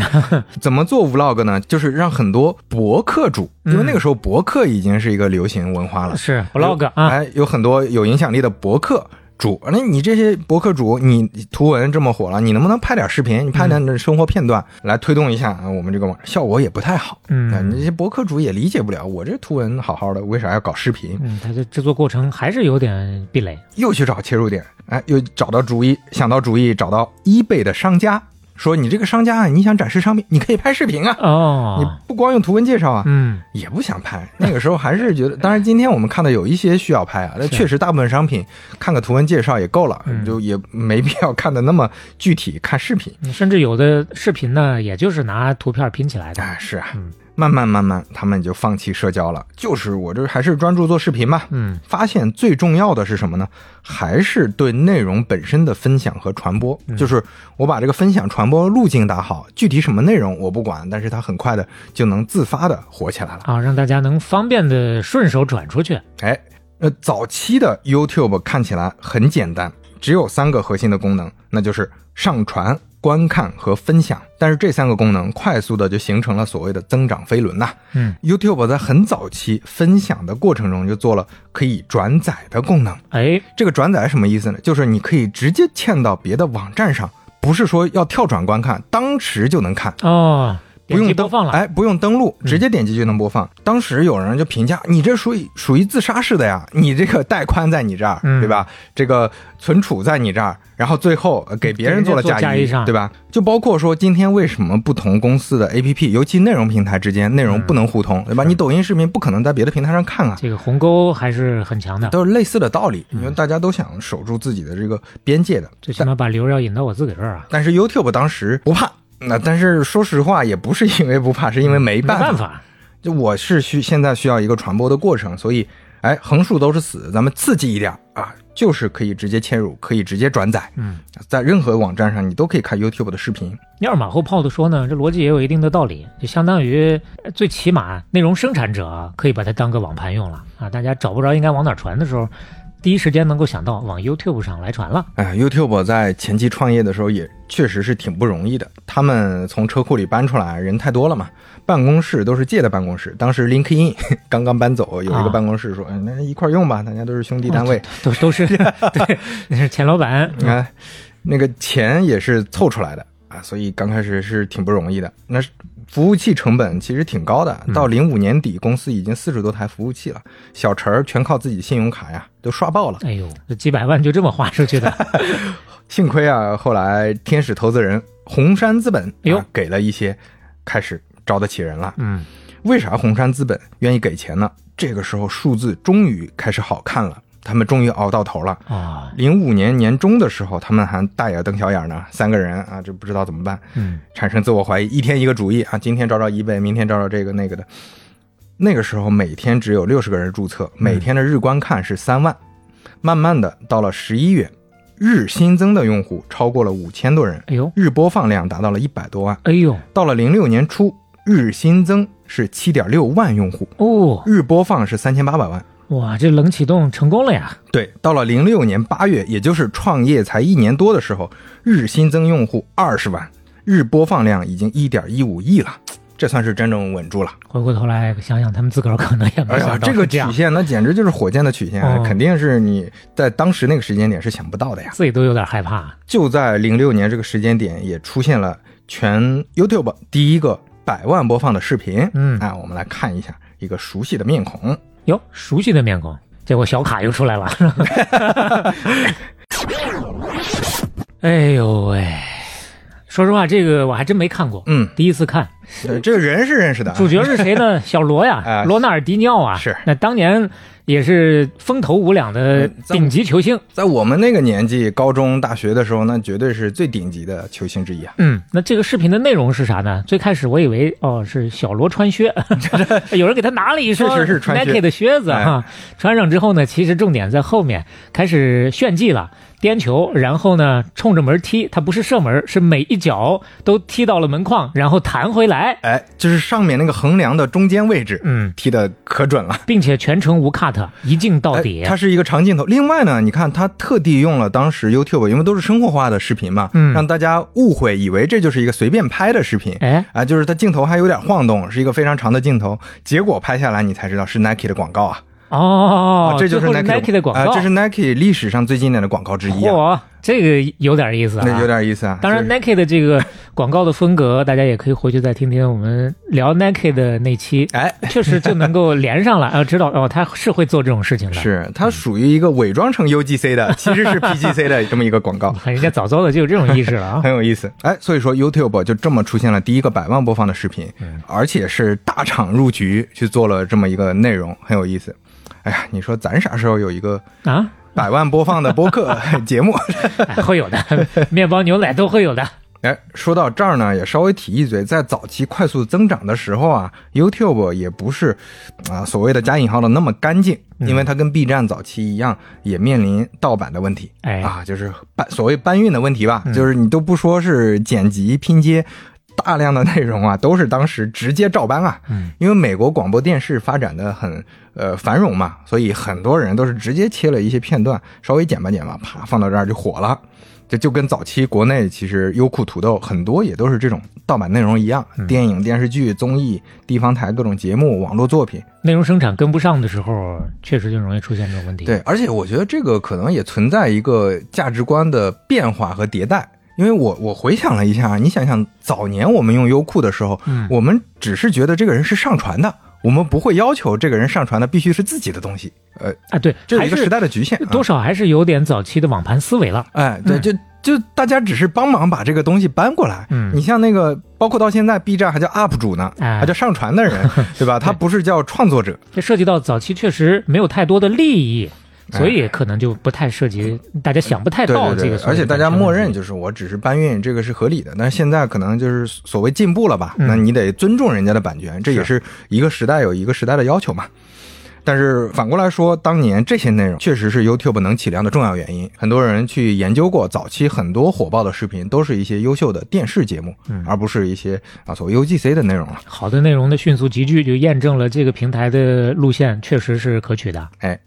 怎么做 vlog 呢？就是让很多博客主，因为那个时候博客已经是一个流行文化了，是 vlog 啊，哎，有很多有影响力的博客主，那你这些博客主，你图文这么火了，你能不能拍点视频？你拍点生活片段、来推动一下啊？我们这个网效果也不太好，嗯啊你这些博客主也理解不了，我这图文好好的，为啥要搞视频？嗯，它的制作过程还是有点壁垒。又去找切入点，哎，又找到主意，想到主意，找到 eBay 的商家，说你这个商家啊，你想展示商品，你可以拍视频啊，哦你哦，不光用图文介绍啊，嗯，也不想拍。那个时候还是觉得，当然今天我们看到有一些需要拍啊，那确实大部分商品看个图文介绍也够了，嗯就也没必要看的那么具体，看视频。甚至有的视频呢，也就是拿图片拼起来的。哎，是啊嗯，慢慢慢慢，他们就放弃社交了，就是我这还是专注做视频吧。嗯，发现最重要的是什么呢？还是对内容本身的分享和传播。嗯就是我把这个分享传播路径打好，具体什么内容我不管，但是它很快的就能自发的火起来了。啊，让大家能方便的顺手转出去。哎，呃，早期的 YouTube 看起来很简单，只有三个核心的功能，那就是上传、观看和分享。但是这三个功能快速的就形成了所谓的增长飞轮呐、嗯，YouTube 在很早期分享的过程中就做了可以转载的功能。哎，这个转载什么意思呢？就是你可以直接嵌到别的网站上，不是说要跳转观看，当时就能看。哦，不用播放了。哎，不用登录，直接点击就能播放。当时有人就评价你这属于属于自杀式的呀，你这个带宽在你这儿，嗯对吧？这个存储在你这儿，然后最后呃给别人做了给人家做移，加对吧？就包括说今天为什么不同公司的 APP，尤其内容平台之间内容不能互通，对吧？你抖音视频不可能在别的平台上看啊。这个鸿沟还是很强的，都是类似的道理，因为大家都想守住自己的这个边界的。最起码把流量引到我自己这儿啊，但是 YouTube 当时不怕，那但是说实话也不是因为不怕，是因为没没办办法。就我是需现在需要一个传播的过程，所以哎，横竖都是死，咱们刺激一点啊，就是可以直接切入，可以直接转载，嗯，在任何网站上你都可以看 YouTube 的视频。要是马后炮的说呢，这逻辑也有一定的道理，就相当于呃最起码内容生产者啊可以把它当个网盘用了啊，大家找不着应该往哪传的时候，第一时间能够想到往 YouTube 上来传了。哎，YouTube 在前期创业的时候也确实是挺不容易的，他们从车库里搬出来，人太多了嘛。办公室都是借的办公室，当时 LinkedIn 刚刚搬走，有一个啊办公室说，嗯那一块儿用吧，大家都是兄弟单位。都都是 对，那是钱老板。哎，那个钱也是凑出来的啊，所以刚开始是挺不容易的。那是服务器成本其实挺高的，到零五年底，公司已经四十多台服务器了，小陈儿全靠自己信用卡呀，都刷爆了。哎呦，这几百万就这么花出去的，幸亏啊，后来天使投资人红杉资本哎呦啊给了一些，开始招得起人了。嗯，为啥红杉资本愿意给钱呢？这个时候数字终于开始好看了，他们终于熬到头了。啊，零五年年中的时候，他们还大眼瞪小眼呢，三个人啊，这不知道怎么办，嗯，产生自我怀疑，一天一个主意啊，今天找找一贝，明天找找这个那个的。那个时候每天只有六十个人注册，每天的日观看是三万。慢慢的，到了十一月，日新增的用户超过了五千多人，哎呦，日播放量达到了一百多万。哎呦，到了零六年初，日新增是七点六万用户，哦，日播放是三千八百万。哇，这冷启动成功了呀！对，到了零六年八月，也就是创业才一年多的时候，日新增用户二十万，日播放量已经一点一五亿了，这算是真正稳住了。回过头来想想，他们自个儿可能也没想到这个曲线那简直就是火箭的曲线，哦肯定是你在当时那个时间点是想不到的呀。自己都有点害怕。就在零六年这个时间点，也出现了全 YouTube 第一个百万播放的视频。嗯啊，我们来看一下一个熟悉的面孔。哟，熟悉的面孔，结果小卡又出来了。哎呦喂，说实话，这个我还真没看过，嗯，第一次看。这个人是认识的啊，主角是谁呢？小罗呀，哎罗纳尔迪尼奥啊，是那当年也是风头无两的顶级球星。在我们那个年纪，高中、大学的时候，那绝对是最顶级的球星之一啊。嗯，那这个视频的内容是啥呢？最开始我以为哦是小罗穿靴，有人给他拿了一双 Nike 的靴子哎哈、穿上之后呢，其实重点在后面开始炫技了，颠球，然后呢冲着门踢，他不是射门，是每一脚都踢到了门框，然后弹回来，哎，就是上面那个横梁的中间位置，嗯，踢的可准了。并且全程无 cut，一镜到底。哎它是一个长镜头。另外呢，你看他特地用了当时 YouTube，因为都是生活化的视频嘛，嗯让大家误会以为这就是一个随便拍的视频。哎，啊，就是它镜头还有点晃动，是一个非常长的镜头，结果拍下来你才知道是 Nike 的广告啊！哦，这就是 Nike, 的广告，啊这是 Nike 历史上最经典的广告之一啊，嚯，这个有点意思啊，那有点意思啊。当然，Nike 的这个广告的风格，大家也可以回去再听听我们聊 Nike 的那期，哎，确实就能够连上了，啊，知道哦，他是会做这种事情的。，是它属于一个伪装成 UGC 的，其实是 PGC 的这么一个广告。人家早早的就有这种意识了啊。很有意思，哎，所以说 YouTube 就这么出现了第一个百万播放的视频，嗯而且是大厂入局去做了这么一个内容，很有意思。哎呀，你说咱啥时候有一个啊，百万播放的播客 节目？哎会有的，面包、牛奶都会有的。哎，说到这儿呢，也稍微提一嘴，在早期快速增长的时候啊，YouTube 也不是啊所谓的加引号的那么干净，因为它跟 B 站早期一样，也面临盗版的问题。哎啊，就是搬所谓搬运的问题吧，就是你都不说是剪辑拼接。大量的内容啊，都是当时直接照搬啊，嗯，因为美国广播电视发展的很呃繁荣嘛，所以很多人都是直接切了一些片段，稍微剪吧剪吧，啪放到这儿就火了。这就跟早期国内其实优酷、土豆很多也都是这种盗版内容一样，电影、电视剧、综艺、地方台各种节目、网络作品。内容生产跟不上的时候，确实就容易出现这种问题。，对，而且我觉得这个可能也存在一个价值观的变化和迭代。因为我我回想了一下，你想想早年我们用优酷的时候，嗯我们只是觉得这个人是上传的，我们不会要求这个人上传的必须是自己的东西。呃，啊，对，这是一个时代的局限、啊。多少还是有点早期的网盘思维了。哎，对，嗯就就大家只是帮忙把这个东西搬过来。嗯你像那个，包括到现在 B 站还叫 UP 主呢，哎还叫上传的人，对吧？他不是叫创作者。这涉及到早期确实没有太多的利益，哎所以可能就不太涉及，大家想不太到这个而且大家默认就是我只是搬运，这个是合理的。但是现在可能就是所谓进步了吧？嗯那你得尊重人家的版权，这也是一个时代有一个时代的要求嘛。但是反过来说，当年这些内容确实是 YouTube 能起量的重要原因。很多人去研究过，早期很多火爆的视频都是一些优秀的电视节目，嗯而不是一些啊所谓 UGC 的内容了。好的内容的迅速集聚，就验证了这个平台的路线确实是可取的。哎，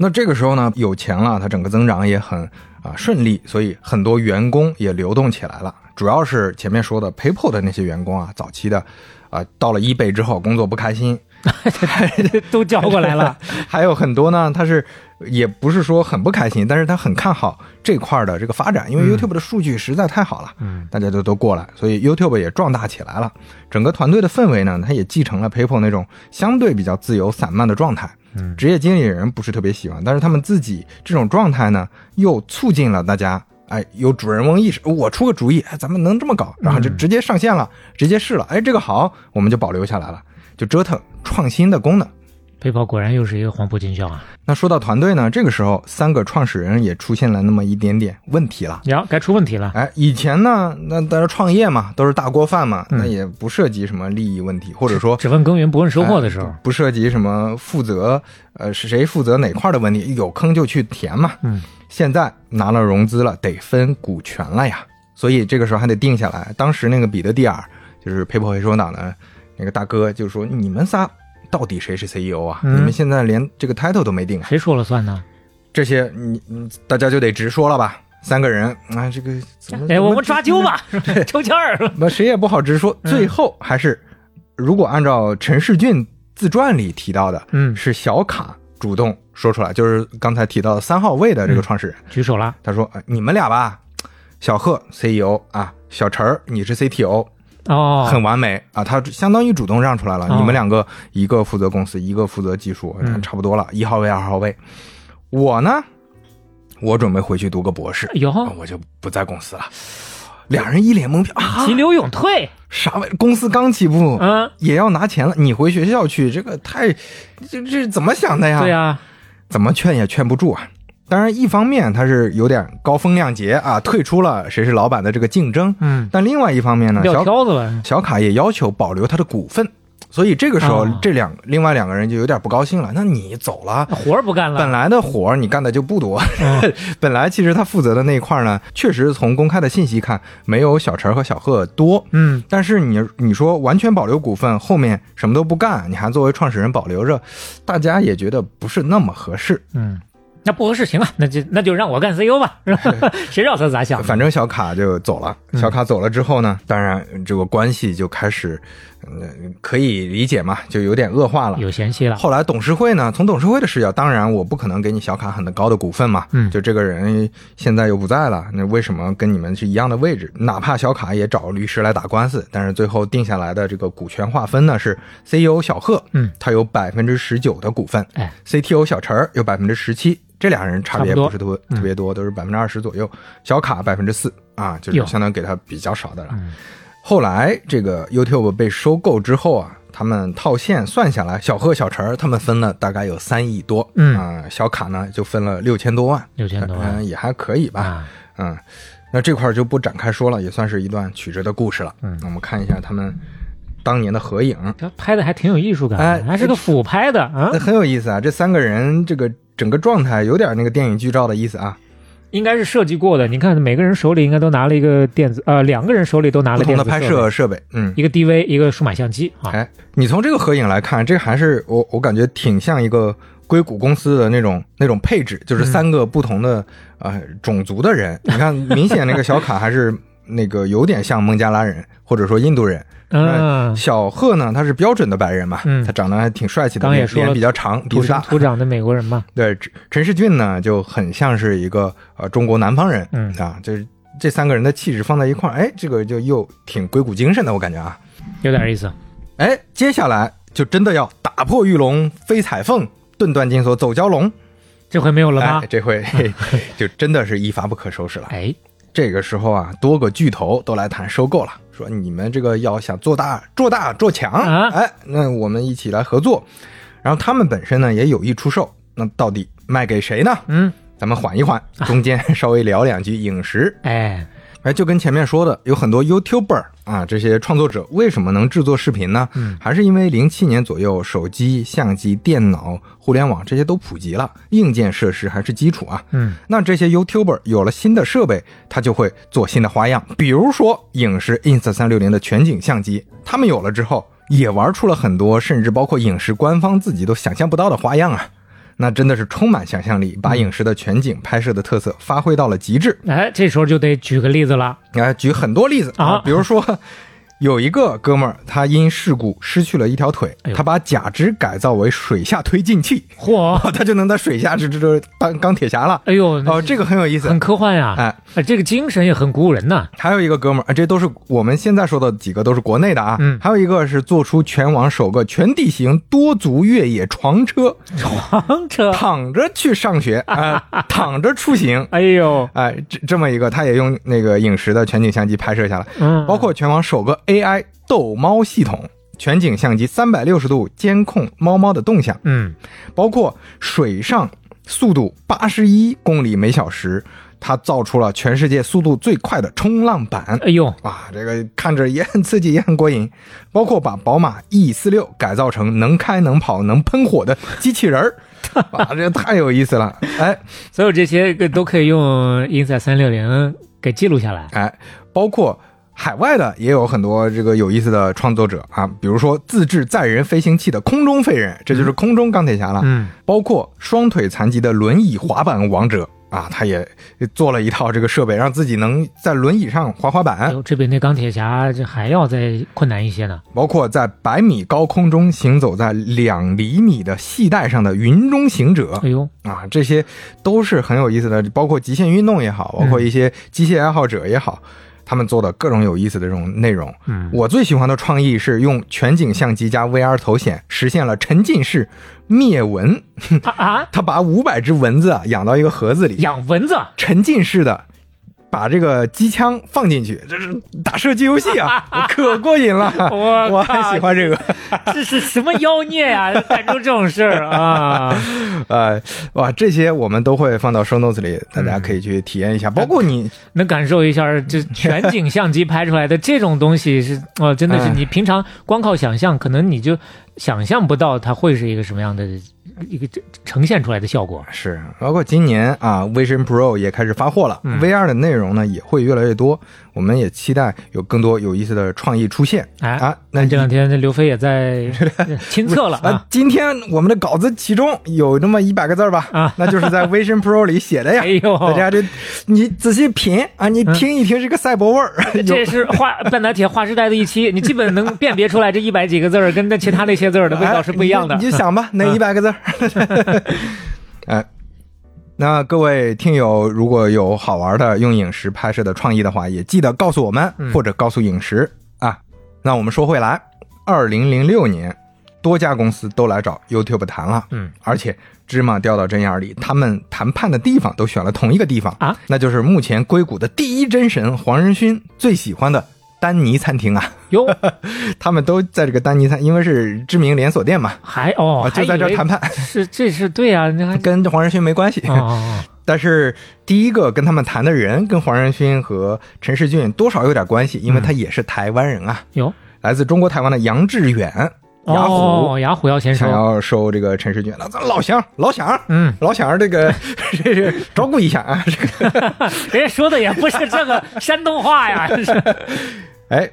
那这个时候呢，有钱了，它整个增长也很啊顺利，所以很多员工也流动起来了。主要是前面说的 PayPal 的那些员工啊，早期的啊，到了 eBay 之后工作不开心，都叫过来了。还有很多呢，他是也不是说很不开心，但是他很看好这块儿的这个发展，因为嗯 YouTube 的数据实在太好了，嗯，大家就都过来，所以 YouTube 也壮大起来了。整个团队的氛围呢，它也继承了 PayPal 那种相对比较自由散漫的状态。嗯职业经理人不是特别喜欢，但是他们自己这种状态呢，又促进了大家。哎，有主人翁意识，我出个主意，哎，咱们能这么搞，然后就嗯直接上线了，直接试了，哎，这个好，我们就保留下来了，就折腾创新的功能。PayPal 果然又是一个黄埔军校啊！那说到团队呢，这个时候三个创始人也出现了那么一点点问题了。呀，该出问题了。哎，以前呢，那大家创业嘛，都是大锅饭嘛，嗯那也不涉及什么利益问题，或者说只问耕耘不问收获的时候哎，不涉及什么负责，呃，是谁负责哪块的问题，有坑就去填嘛。嗯，现在拿了融资了，得分股权了呀，所以这个时候还得定下来。当时那个彼得蒂尔就是 PayPal 黑手党的那个大哥，就说你们仨到底谁是 CEO 啊？嗯你们现在连这个 title 都没定啊。谁说了算呢？这些你你大家就得直说了吧。三个人啊，这个怎么？哎，我们抓阄吧，抽签儿。那，谁也不好直说。嗯最后还是，如果按照陈世俊自传里提到的，嗯，是小卡主动说出来，就是刚才提到的三号位的这个创始人，举手了。他说：“呃你们俩吧，小贺 CEO 啊，小陈儿你是 CTO，哦，很完美啊。”他相当于主动让出来了，哦你们两个一个负责公司，一个负责技术，嗯差不多了，一号位、二号位。我呢，我准备回去读个博士，我就不在公司了。俩人一脸懵逼啊，急流勇退，啥玩意？公司刚起步，嗯，也要拿钱了，你回学校去，这个太，这这怎么想的呀？对呀，怎么劝也劝不住啊。当然，一方面他是有点高风亮节啊，退出了谁是老板的这个竞争，嗯，但另外一方面呢，小挑子了，小卡也要求保留他的股份，所以这个时候哦。这两另外两个人就有点不高兴了。那你走了。活儿不干了，本来的活儿你干的就不多，嗯 本来其实他负责的那一块呢，确实从公开的信息看没有小陈和小贺多，嗯，但是你你说完全保留股份，后面什么都不干，你还作为创始人保留着，大家也觉得不是那么合适。嗯，那不合适，行啊，那就那就让我干 CEO 吧，是吧？谁知道他咋想？反正小卡就走了，嗯小卡走了之后呢，当然这个关系就开始，嗯，可以理解嘛，就有点恶化了。有嫌隙了，后来董事会呢，从董事会的视角，当然我不可能给你小卡很高的股份嘛，嗯就这个人现在又不在了，那为什么跟你们是一样的位置？哪怕小卡也找律师来打官司，但是最后定下来的这个股权划分呢是 CEO 小贺，嗯，他有百分之十九的股份，哎，CTO 小陈儿有百分之十七，这俩人差别不是特别多，都是百分之二十左右，小卡百分之四啊，就是相当于给他比较少的了。嗯后来这个 YouTube 被收购之后啊，他们套现算下来，小贺、小陈儿他们分了大概有三亿多，嗯。啊、小卡呢就分了六千多万，六千多万。嗯，也还可以吧，啊，嗯，那这块儿就不展开说了，也算是一段曲折的故事了。嗯。那我们看一下他们当年的合影，他拍的还挺有艺术感哎，还是个俯拍的啊。那，很有意思啊，这三个人这个整个状态有点那个电影剧照的意思啊，应该是设计过的。你看每个人手里应该都拿了一个电子，呃，两个人手里都拿了不同的拍摄设备，嗯。一个 DV，一个数码相机啊。哎，你从这个合影来看，这还是我我感觉挺像一个硅谷公司的那种那种配置，就是三个不同的、呃种族的人。你看，明显那个小卡还是那个有点像孟加拉人或者说印度人。嗯，小贺呢，他是标准的白人嘛，嗯他长得还挺帅气的，脸比较长，鼻土生子大。土长的美国人嘛。对，陈陈世俊呢就很像是一个呃中国南方人，嗯啊，就是这三个人的气质放在一块儿，哎，这个就又挺硅谷精神的，我感觉啊。有点意思。哎，接下来就真的要打破玉龙飞彩凤，顿断金锁走蛟龙这回没有了吧哎，？这回嘿 就真的是一发不可收拾了。哎，这个时候啊，多个巨头都来谈收购了，说你们这个要想做大、做大、做强，啊哎，那我们一起来合作。然后他们本身呢也有意出售，那到底卖给谁呢？嗯，咱们缓一缓，中间稍微聊两句饮食。哎，哎，就跟前面说的，有很多 YouTuber 啊，这些创作者为什么能制作视频呢？嗯，还是因为零七年左右，手机、相机、电脑、互联网这些都普及了，硬件设施还是基础啊。嗯，那这些 YouTuber 有了新的设备，他就会做新的花样，比如说影视 Insta 三六零的全景相机，他们有了之后，也玩出了很多，甚至包括影视官方自己都想象不到的花样啊。那真的是充满想象力，把影视的全景拍摄的特色发挥到了极致。哎，这时候就得举个例子了。来举很多例子啊比如说。有一个哥们儿，他因事故失去了一条腿哎，呦他把假肢改造为水下推进器，嚯，他就能在水下这这这当钢铁侠了。哎呦，那哦，这个很有意思很。科幻呀。哎，哎，这个精神也很鼓舞人呐。还有一个哥们儿，啊这都是我们现在说的几个都是国内的啊。嗯还有一个是做出全网首个全地形多足越野床车，床车，躺着去上学啊、躺着出行。哎呦，哎，这这么一个，他也用那个影视的全景相机拍摄下来，嗯，包括全网首个 AI 逗猫系统，全景相机三百六十度监控猫猫的动向，嗯，包括水上速度八十一公里每小时，它造出了全世界速度最快的冲浪板。哎呦，哇，这个看着也很刺激，也很过瘾。包括把宝马 E 四六改造成能开、能跑、能喷火的机器人儿，哇，这个太有意思了。哎所有这些个都可以用 Insight 三六零给记录下来。哎，包括海外的也有很多这个有意思的创作者啊，比如说自制载人飞行器的空中飞人，这就是空中钢铁侠了。嗯，包括双腿残疾的轮椅滑板王者啊，他也做了一套这个设备，让自己能在轮椅上滑滑哎板。这比那钢铁侠这还要再困难一些呢。包括在百米高空中行走在两厘米的系带上的云中行者哎呦，啊，这些都是很有意思的。包括极限运动也好，包括一些机械爱好者也好，他们做的各种有意思的这种内容。嗯，我最喜欢的创意是用全景相机加 VR 头显，实现了沉浸式灭蚊。啊啊，他把五百只蚊子啊养到一个盒子里，养蚊子，沉浸式的把这个机枪放进去，这是打射击游戏啊，我 可过瘾了，我我很喜欢这个。这是什么妖孽呀、干出这种事儿啊！呃，哇，这些我们都会放到 show notes 里，大家可以去体验一下。包括你，能感受一下这全景相机拍出来的这种东西是哦，真的是哎你平常光靠想象，可能你就想象不到它会是一个什么样的一个这呈现出来的效果。是，包括今年啊，Vision Pro 也开始发货了、嗯。V r 的内容呢也会越来越多，我们也期待有更多有意思的创意出现。哎啊，那那这两天这刘飞也在亲测了 啊啊，，今天我们的稿子其中有那么一百个字儿吧，啊那就是在 Vision Pro 里写的呀。哎呦大家这你仔细品啊，你听一听这个赛博味儿。这是画半打铁划时代的一期，你基本能辨别出来这一百几个字儿跟那其他那些字儿的味道是不一样的。哎你就你就想吧，那一百个字儿？哎，那各位听友，如果有好玩的用影石拍摄的创意的话，也记得告诉我们，嗯或者告诉影石啊。那我们说回来，二零零六年，多家公司都来找 YouTube 谈了，嗯，而且芝麻掉到针眼里，他们谈判的地方都选了同一个地方啊，那就是目前硅谷的第一真神黄仁勋最喜欢的丹尼餐厅啊。哟，他们都在这个丹尼餐，因为是知名连锁店嘛，还哦，啊，就在这谈判，是这是对啊，跟黄仁勋没关系。哦哦 但是第一个跟他们谈的人跟黄仁勋和陈世俊多少有点关系，因为他也是台湾人啊，哟，来自中国台湾的杨致远，雅虎、哦，雅虎要先想收，要收这个陈世俊，那咱老乡老乡。嗯，老乡，这个 这是照顾一下啊，这个 人家说的也不是这个山东话呀，这是哎，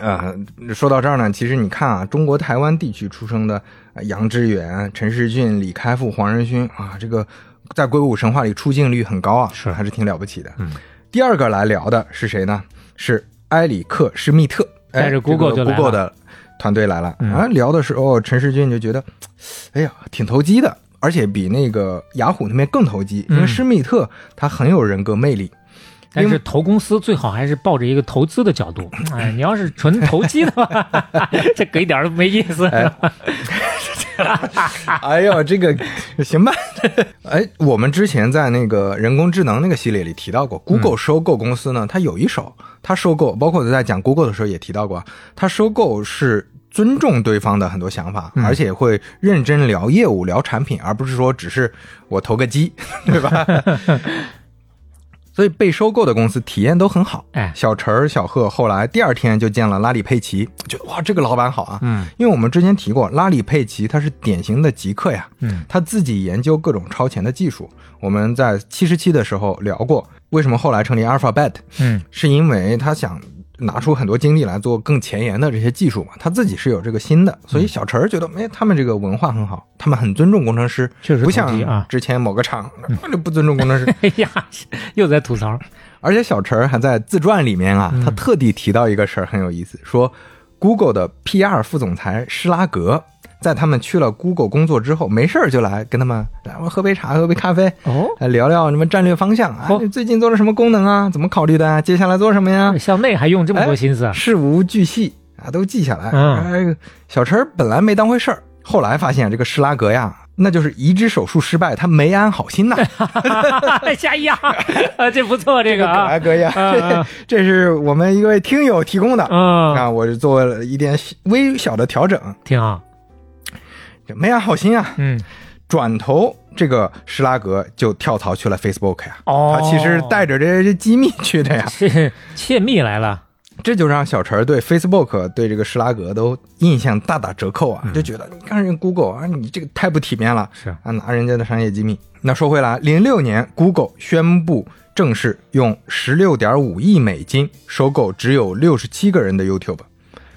呃，说到这儿呢，其实你看啊，中国台湾地区出生的呃杨致远、陈世俊、李开复、黄仁勋啊，这个在硅谷神话里出镜率很高啊，是还是挺了不起的。嗯，第二个来聊的是谁呢？是埃里克施密特，哎带着 Google 就 Google 的团队来了。嗯啊，聊的时候，陈世俊就觉得，哎呀，挺投机的。而且比那个雅虎那边更投机，因为嗯施密特他很有人格魅力，但是投公司最好还是抱着一个投资的角度。哎，你要是纯投机的话，这给点儿都没意思。哎 哎呦，这个行吧？哎，我们之前在那个人工智能那个系列里提到过，Google 收购公司呢，它有一手，它收购，包括在讲 Google 的时候也提到过，它收购是尊重对方的很多想法，而且会认真聊业务、聊产品，而不是说只是我投个机，对吧？所以被收购的公司体验都很好。哎小陈儿、小贺后来第二天就见了拉里·佩奇，觉得哇，这个老板好啊。嗯因为我们之前提过，拉里·佩奇他是典型的极客呀，嗯他自己研究各种超前的技术。我们在七十期的时候聊过，为什么后来成立 Alphabet，嗯是因为他想拿出很多精力来做更前沿的这些技术嘛，他自己是有这个心的。所以小陈儿觉得，哎，他们这个文化很好，他们很尊重工程师，确实不像之前某个厂就不尊重工程师。哎呀，又在吐槽。而且小陈儿还在自传里面啊，他特地提到一个事儿很有意思，说 Google 的 PR 副总裁施拉格，在他们去了 Google 工作之后，没事儿就来跟他们来我喝杯茶，喝杯咖啡，哦，来聊聊什么战略方向啊，最近做了什么功能啊，怎么考虑的啊，接下来做什么呀？校内还用这么多心思啊？事无巨细啊，都记下来。嗯哎，小陈儿本来没当回事儿，后来发现这个施拉格呀，那就是移植手术失败，他没安好心呐。下一样，啊，这不错，这个可啊爱，哥呀，这 这是我们一位听友提供的。嗯，啊，我是做了一点小微小的调整，挺好。这没安好心啊。嗯，转头这个施拉格就跳槽去了 Facebook 呀，哦他其实带着这这机密去的呀，是窃密来了。这就让小陈对 Facebook 对这个施拉格都印象大打折扣啊，就觉得你看人 Google 啊，你这个太不体面了，是啊，拿人家的商业机密。那说回来，零六年 Google 宣布正式用十六点五亿美金收购只有六十七个人的 YouTube，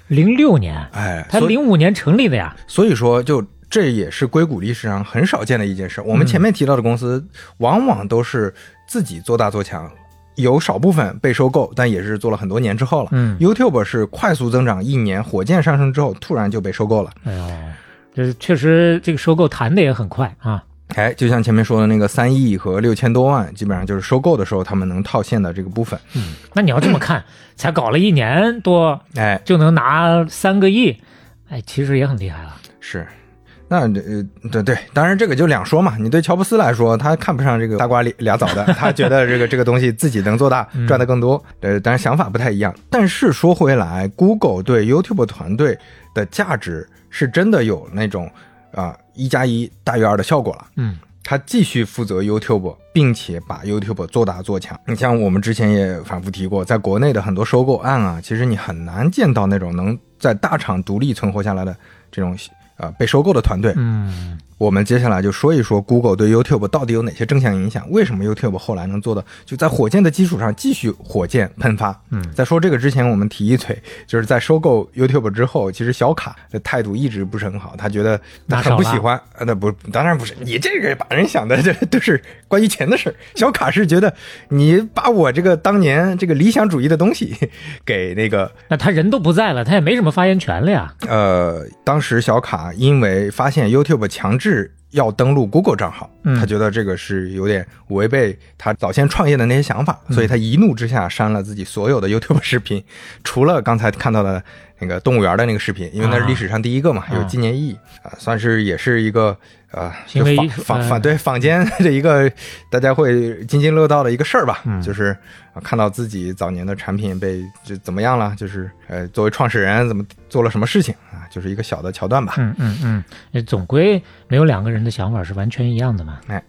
零六年，哎，他零五年成立的呀。所以说，就这也是硅谷历史上很少见的一件事。我们前面提到的公司，往往都是自己做大做强，有少部分被收购，但也是做了很多年之后了。嗯，YouTube 是快速增长，一年火箭上升之后，突然就被收购了。哎呦，这确实这个收购谈的也很快啊。哎，就像前面说的那个三亿和六千多万，基本上就是收购的时候他们能套现的这个部分。嗯那你要这么看，才搞了一年多哎，就能拿三个亿，哎，其实也很厉害了。是。那呃，对对，当然这个就两说嘛。你对乔布斯来说，他看不上这个大瓜俩俩枣的，他觉得这个这个东西自己能做大，赚的更多。呃，当然想法不太一样。但是说回来，Google 对 YouTube 团队的价值是真的有那种啊一加一大于二的效果了。嗯，他继续负责 YouTube，并且把 YouTube 做大做强。你像我们之前也反复提过，在国内的很多收购案啊，其实你很难见到那种能在大厂独立存活下来的这种。啊，被收购的团队，嗯，我们接下来就说一说 Google 对 YouTube 到底有哪些正向影响？为什么 YouTube 后来能做的就在火箭的基础上继续火箭喷发？嗯，在说这个之前，我们提一嘴，就是在收购 YouTube 之后，其实小卡的态度一直不是很好，他觉得他很不喜欢。啊，那不，当然不是，你这个把人想的这都是关于钱的事儿。小卡是觉得你把我这个当年这个理想主义的东西给那个，那他人都不在了，他也没什么发言权了呀。呃，当时小卡因为发现 YouTube 强制要登录 Google 账号，嗯。他觉得这个是有点违背他早先创业的那些想法，嗯。所以他一怒之下删了自己所有的 YouTube 视频，除了刚才看到的那个动物园的那个视频，因为那是历史上第一个嘛，啊有纪念意义啊，算是也是一个呃，行为就艺术。嗯坊坊坊对坊间的一个大家会津津乐道的一个事儿吧，嗯。就是啊看到自己早年的产品被就怎么样了，就是呃作为创始人怎么做了什么事情啊，就是一个小的桥段吧。嗯嗯嗯，呃总归没有两个人的想法是完全一样的嘛。哎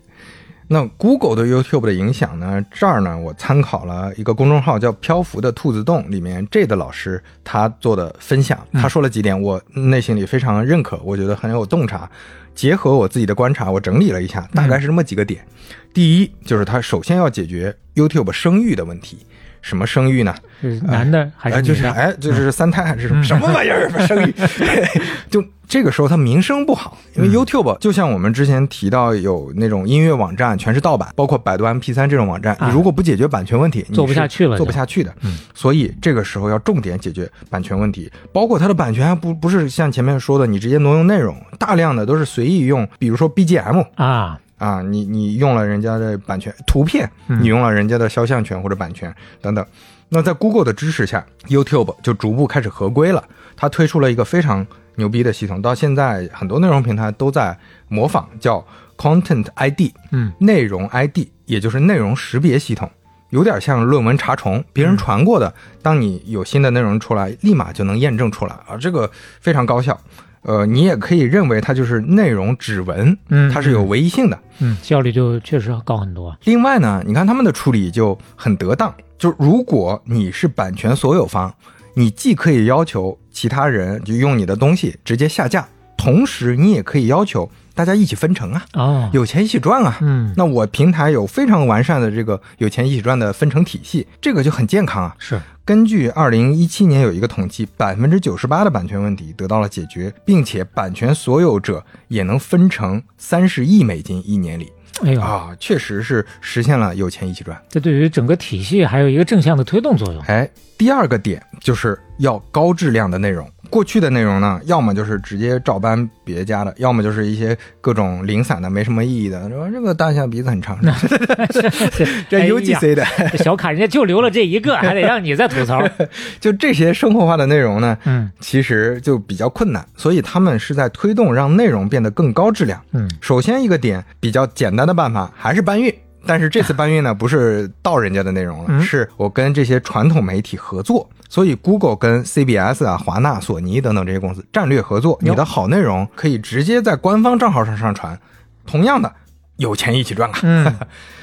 那 Google 对 YouTube 的影响呢？这儿呢，我参考了一个公众号叫“漂浮的兔子洞”里面 J 的老师他做的分享，他说了几点，我内心里非常认可，我觉得很有洞察。结合我自己的观察，我整理了一下，大概是这么几个点。第一，就是他首先要解决 YouTube 生育的问题。什么生育呢？是男的还是哎，女的？就是哎，就是三胎还是什么、什么玩意儿？生育，就这个时候它名声不好，因为 YouTube 就像我们之前提到有那种音乐网站全是盗版，包括百度 MP 3这种网站，啊你如果不解决版权问题，你做不下去了做不下去的。嗯，所以这个时候要重点解决版权问题，包括它的版权还不不是像前面说的你直接挪用内容，大量的都是随意用，比如说 BGM。啊，啊，你你用了人家的版权图片，嗯你用了人家的肖像权或者版权等等。那在 Google 的支持下，YouTube 就逐步开始合规了。它推出了一个非常牛逼的系统，到现在很多内容平台都在模仿，叫 Content ID，嗯，内容 ID，也就是内容识别系统，有点像论文查重，别人传过的，当你有新的内容出来，立马就能验证出来啊，这个非常高效。呃，你也可以认为它就是内容指纹，嗯它是有唯一性的。嗯，效率就确实要高很多。另外呢，你看他们的处理就很得当，就如果你是版权所有方，你既可以要求其他人就用你的东西直接下架，同时你也可以要求大家一起分成啊，哦，有钱一起赚啊。嗯，那我平台有非常完善的这个有钱一起赚的分成体系，这个就很健康啊。是，根据二零一七年有一个统计，百分之九十八的版权问题得到了解决，并且版权所有者也能分成三十亿美金一年里哎呦，啊，确实是实现了有钱一起赚。这对于整个体系还有一个正向的推动作用。哎，第二个点就是要高质量的内容。过去的内容呢，要么就是直接照搬别家的，要么就是一些各种零散的、没什么意义的。说这个大象鼻子很长，这 UGC 的，这小卡人家就留了这一个，还得让你再吐槽。就这些生活化的内容呢，嗯其实就比较困难，所以他们是在推动让内容变得更高质量。嗯，首先一个点比较简单的办法还是搬运，但是这次搬运呢不是盗人家的内容了，嗯是我跟这些传统媒体合作，所以 Google 跟 CBS 啊、华纳、索尼等等这些公司战略合作，你的好内容可以直接在官方账号上上传。同样的，有钱一起赚啊！嗯，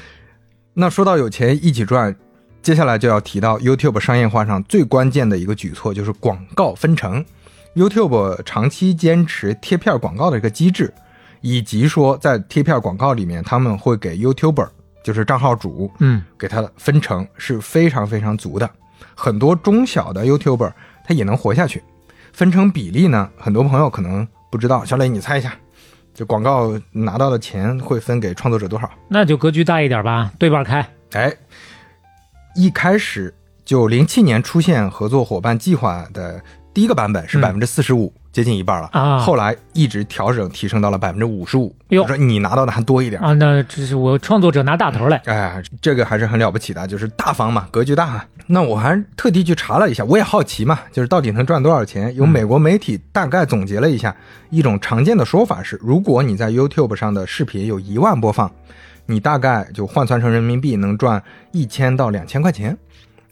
那说到有钱一起赚，接下来就要提到 YouTube 商业化上最关键的一个举措，就是广告分成。YouTube 长期坚持贴片广告的一个机制，以及说在贴片广告里面，他们会给 YouTuber，就是账号主，嗯，给他的分成是非常非常足的。很多中小的 YouTuber 他也能活下去。分成比例呢，很多朋友可能不知道。小磊，你猜一下，就广告拿到的钱会分给创作者多少？那就格局大一点吧，对半开。哎，一开始就零七年出现合作伙伴计划的第一个版本是百分之四十五，接近一半了啊后来一直调整提升到了百分之五十五，哟就说你拿到的还多一点。啊，那这是我创作者拿大头来。哎，这个还是很了不起的，就是大方嘛，格局大嘛。那我还特地去查了一下，我也好奇嘛，就是到底能赚多少钱？有美国媒体大概总结了一下，一种常见的说法是，如果你在 YouTube 上的视频有一万播放，你大概就换算成人民币能赚一千到两千块钱。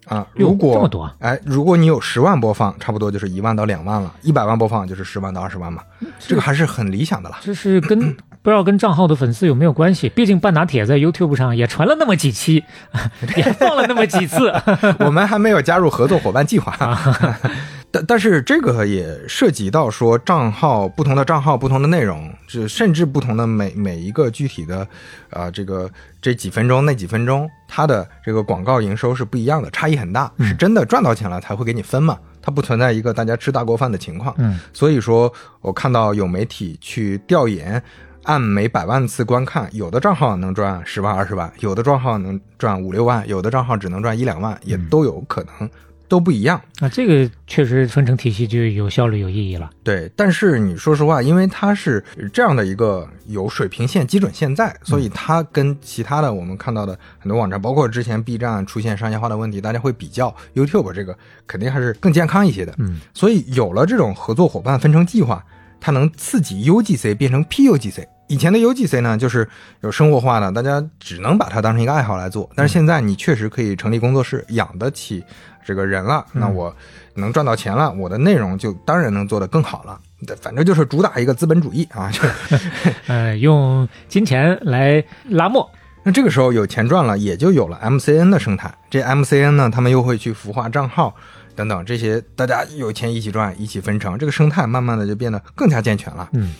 啊，如果这么多啊哎，如果你有十万播放，差不多就是一万到两万了；一百万播放就是十万到二十万嘛，这个还是很理想的了。这是跟 不知道跟账号的粉丝有没有关系？毕竟半拿铁在 YouTube 上也传了那么几期，也放了那么几次。我们还没有加入合作伙伴计划，但但是这个也涉及到说账号不同的账号不同的内容，就甚至不同的每每一个具体的，呃，这个这几分钟那几分钟，它的这个广告营收是不一样的，差异很大，是真的赚到钱了才会给你分嘛，它不存在一个大家吃大锅饭的情况。嗯，所以说我看到有媒体去调研。按每百万次观看，有的账号能赚十万、二十万，有的账号能赚五六万，有的账号只能赚一两万，也都有可能，都不一样。啊，这个确实分成体系就有效率、有意义了。对，但是你说实话，因为它是这样的一个有水平线、基准线在，所以它跟其他的我们看到的很多网站，包括之前 B 站出现商业化的问题，大家会比较 YouTube 这个肯定还是更健康一些的。嗯，所以有了这种合作伙伴分成计划，它能刺激 UGC 变成 PUGC。以前的 UGC 呢，就是有生活化的，大家只能把它当成一个爱好来做。但是现在你确实可以成立工作室，养得起这个人了，那我能赚到钱了，我的内容就当然能做得更好了。反正就是主打一个资本主义啊，就 呃，用金钱来拉磨。那这个时候有钱赚了，也就有了 MCN 的生态。这 MCN 呢，他们又会去孵化账号等等这些，大家有钱一起赚，一起分成，这个生态慢慢的就变得更加健全了。嗯，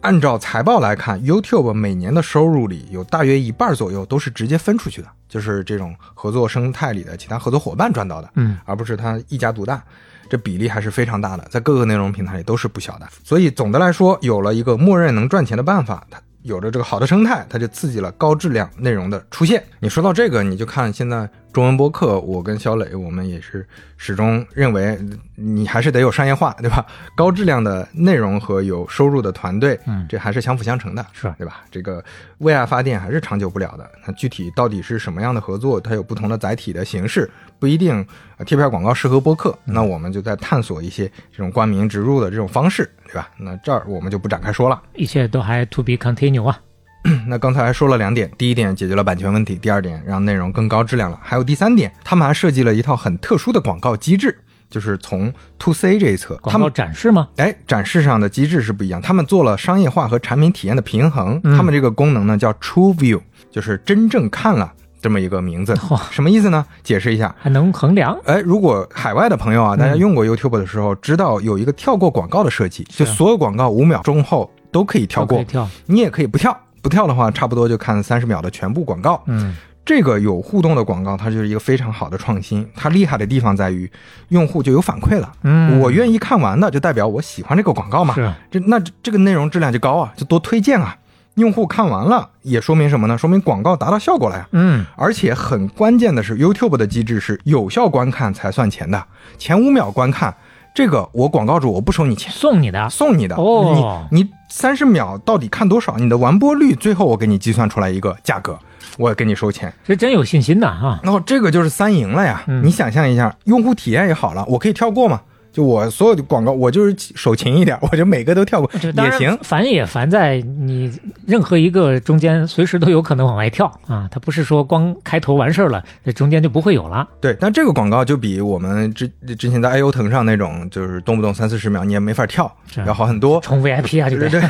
按照财报来看，YouTube 每年的收入里有大约一半左右都是直接分出去的，就是这种合作生态里的其他合作伙伴赚到的，嗯，而不是他一家独大。这比例还是非常大的，在各个内容平台里都是不小的。所以总的来说，有了一个默认能赚钱的办法，它有着这个好的生态，它就刺激了高质量内容的出现。你说到这个，你就看现在中文播客，我跟小磊，我们也是始终认为，你还是得有商业化，对吧？高质量的内容和有收入的团队，嗯这还是相辅相成的，是对吧？这个为爱发电还是长久不了的。那具体到底是什么样的合作，它有不同的载体的形式，不一定呃贴片广告适合播客。那我们就在探索一些这种冠名植入的这种方式，对吧？那这儿我们就不展开说了。一切都还 to be continue 啊。那刚才还说了两点，第一点解决了版权问题，第二点让内容更高质量了，还有第三点，他们还设计了一套很特殊的广告机制，就是从 to C 这一侧，他广告们展示吗？哎展示上的机制是不一样，他们做了商业化和产品体验的平衡，嗯他们这个功能呢叫 True View，就是真正看了这么一个名字哇，什么意思呢？解释一下。还能衡量？哎，如果海外的朋友啊，大家用过 YouTube 的时候，知道有一个跳过广告的设计，就所有广告五秒钟后都可以跳过跳。你也可以不跳，不跳的话，差不多就看三十秒的全部广告。嗯，这个有互动的广告，它就是一个非常好的创新。它厉害的地方在于，用户就有反馈了。嗯我愿意看完的，就代表我喜欢这个广告嘛。是这那这这个内容质量就高啊，就多推荐啊。用户看完了，也说明什么呢？说明广告达到效果了呀。嗯，而且很关键的是，YouTube 的机制是有效观看才算钱的，前五秒观看，这个我广告主我不收你钱。送你的。送你的哦你你三十秒到底看多少？你的完播率，最后我给你计算出来一个价格，我给你收钱。这真有信心呐哈！然后这个就是三赢了呀！嗯你想象一下，用户体验也好了，我可以跳过嘛？就我所有的广告，我就是手勤一点，我就每个都跳过也行。烦也烦在你任何一个中间随时都有可能往外跳啊，它不是说光开头完事儿了，这中间就不会有了。对，但这个广告就比我们之之前在爱优腾上那种，就是动不动三四十秒你也没法跳，要好很多。充 VIP 啊，就对得。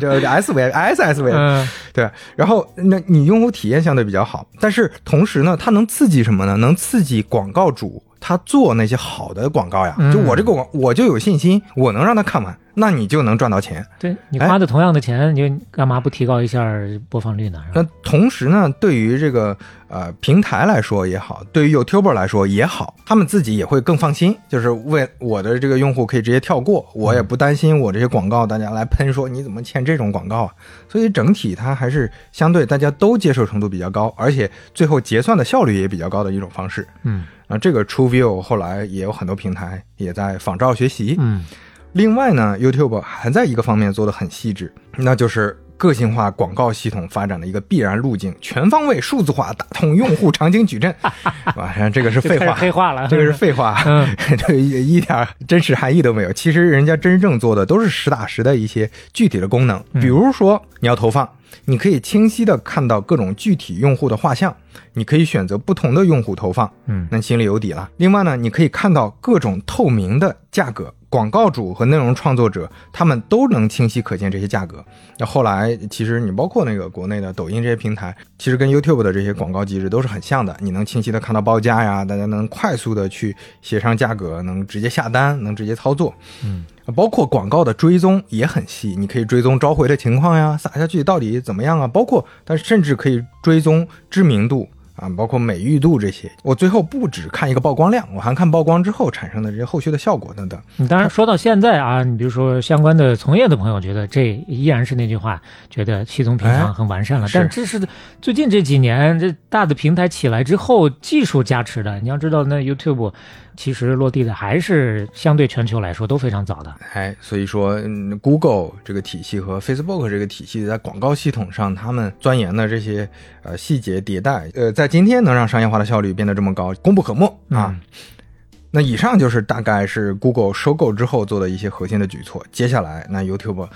对，就 S V S S V，嗯，对，然后那你用户体验相对比较好，但是同时呢，它能刺激什么呢？能刺激广告主他做那些好的广告呀。嗯就我这个广，我就有信心，我能让他看完，那你就能赚到钱。对你哎花的同样的钱，你就干嘛不提高一下播放率呢？那同时呢，对于这个呃平台来说也好，对于 YouTuber 来说也好，他们自己也会更放心，就是为我的这个用户可以直接跳过，我也不担心我这些广告大家来喷说你怎么欠这种广告啊。所以整体它还是相对大家都接受程度比较高，而且最后结算的效率也比较高的一种方式。嗯啊，这个 TrueView 后来也有很多平台也在仿照学习。嗯另外呢，YouTube 还在一个方面做得很细致，那就是个性化广告系统发展的一个必然路径，全方位数字化打通用户场景矩阵。哇，这个是废话，黑话了，这个是废话，嗯，这一点真实含义都没有。其实人家真正做的都是实打实的一些具体的功能，比如说你要投放，你可以清晰的看到各种具体用户的画像，你可以选择不同的用户投放，嗯，那心里有底了。另外呢，你可以看到各种透明的价格。广告主和内容创作者，他们都能清晰可见这些价格。那后来，其实你包括那个国内的抖音这些平台，其实跟 YouTube 的这些广告机制都是很像的。你能清晰的看到报价呀，大家能快速的去协商价格，能直接下单，能直接操作。嗯，包括广告的追踪也很细，你可以追踪召回的情况呀，撒下去到底怎么样啊？包括它甚至可以追踪知名度。啊，包括美誉度这些，我最后不只看一个曝光量，我还看曝光之后产生的这些后续的效果等等。你当然说到现在啊，你比如说相关的从业的朋友觉得这依然是那句话，觉得系统平常很完善了。但这是最近这几年这大的平台起来之后技术加持的。你要知道，那 YouTube。其实落地的还是相对全球来说都非常早的，哎，所以说 Google 这个体系和 Facebook 这个体系在广告系统上，他们钻研的这些呃细节迭代，呃，在今天能让商业化的效率变得这么高，功不可没啊。那以上就是大概是 Google 收购之后做的一些核心的举措，接下来那 YouTube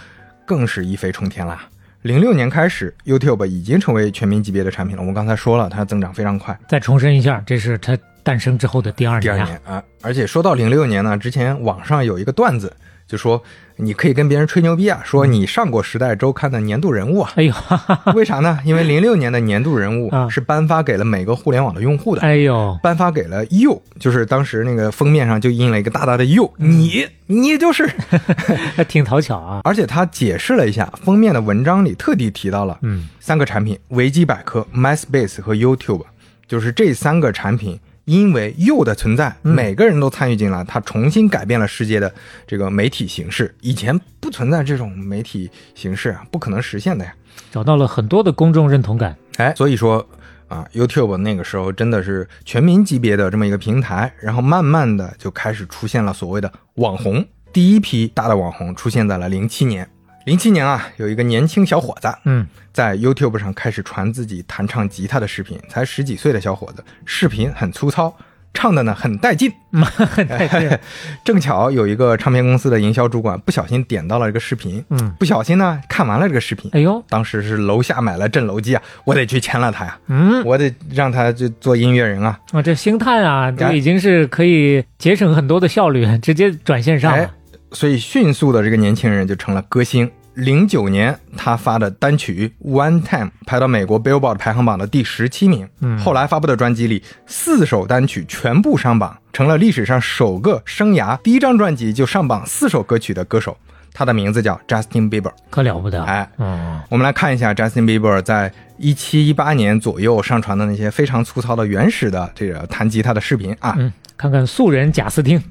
更是一飞冲天啦。零六年开始，YouTube 已经成为全民级别的产品了。我们刚才说了，它增长非常快。再重申一下，这是它。诞生之后的第二年，第二年啊，而且说到零六年呢，之前网上有一个段子，就说你可以跟别人吹牛逼啊，说你上过《时代周刊》的年度人物啊。哎呦，为啥呢？因为零六年的年度人物是颁发给了每个互联网的用户的。哎呦，颁发给了 you，就是当时那个封面上就印了一个大大的 you，你你就是，还挺讨巧啊。而且他解释了一下，封面的文章里特地提到了，嗯，三个产品：维基百科、MySpace 和 YouTube，就是这三个产品。因为 You 的存在，每个人都参与进来，它重新改变了世界的这个媒体形式。以前不存在这种媒体形式啊，不可能实现的呀。找到了很多的公众认同感，哎，所以说啊，YouTube 那个时候真的是全民级别的这么一个平台，然后慢慢的就开始出现了所谓的网红。第一批大的网红出现在了零七年。零七年啊，有一个年轻小伙子，嗯，在 YouTube 上开始传自己弹唱吉他的视频，才十几岁的小伙子，视频很粗糙，唱的呢很带劲，很带劲。正巧有一个唱片公司的营销主管不小心点到了这个视频，嗯，不小心呢看完了这个视频，哎呦，当时是楼下买了震楼机啊，我得去签了他呀，嗯，我得让他就做音乐人啊，啊，这星探啊，这已经是可以节省很多的效率，直接转线上了。所以迅速的这个年轻人就成了歌星。零九年他发的单曲《One Time》排到美国 Billboard 排行榜的第十七名。嗯，后来发布的专辑里四首单曲全部上榜，成了历史上首个生涯第一张专辑就上榜四首歌曲的歌手。他的名字叫 Justin Bieber，可了不得。哎，嗯，我们来看一下 Justin Bieber 在一七一八年左右上传的那些非常粗糙的原始的这个弹吉他的视频啊，嗯，看看素人贾斯汀。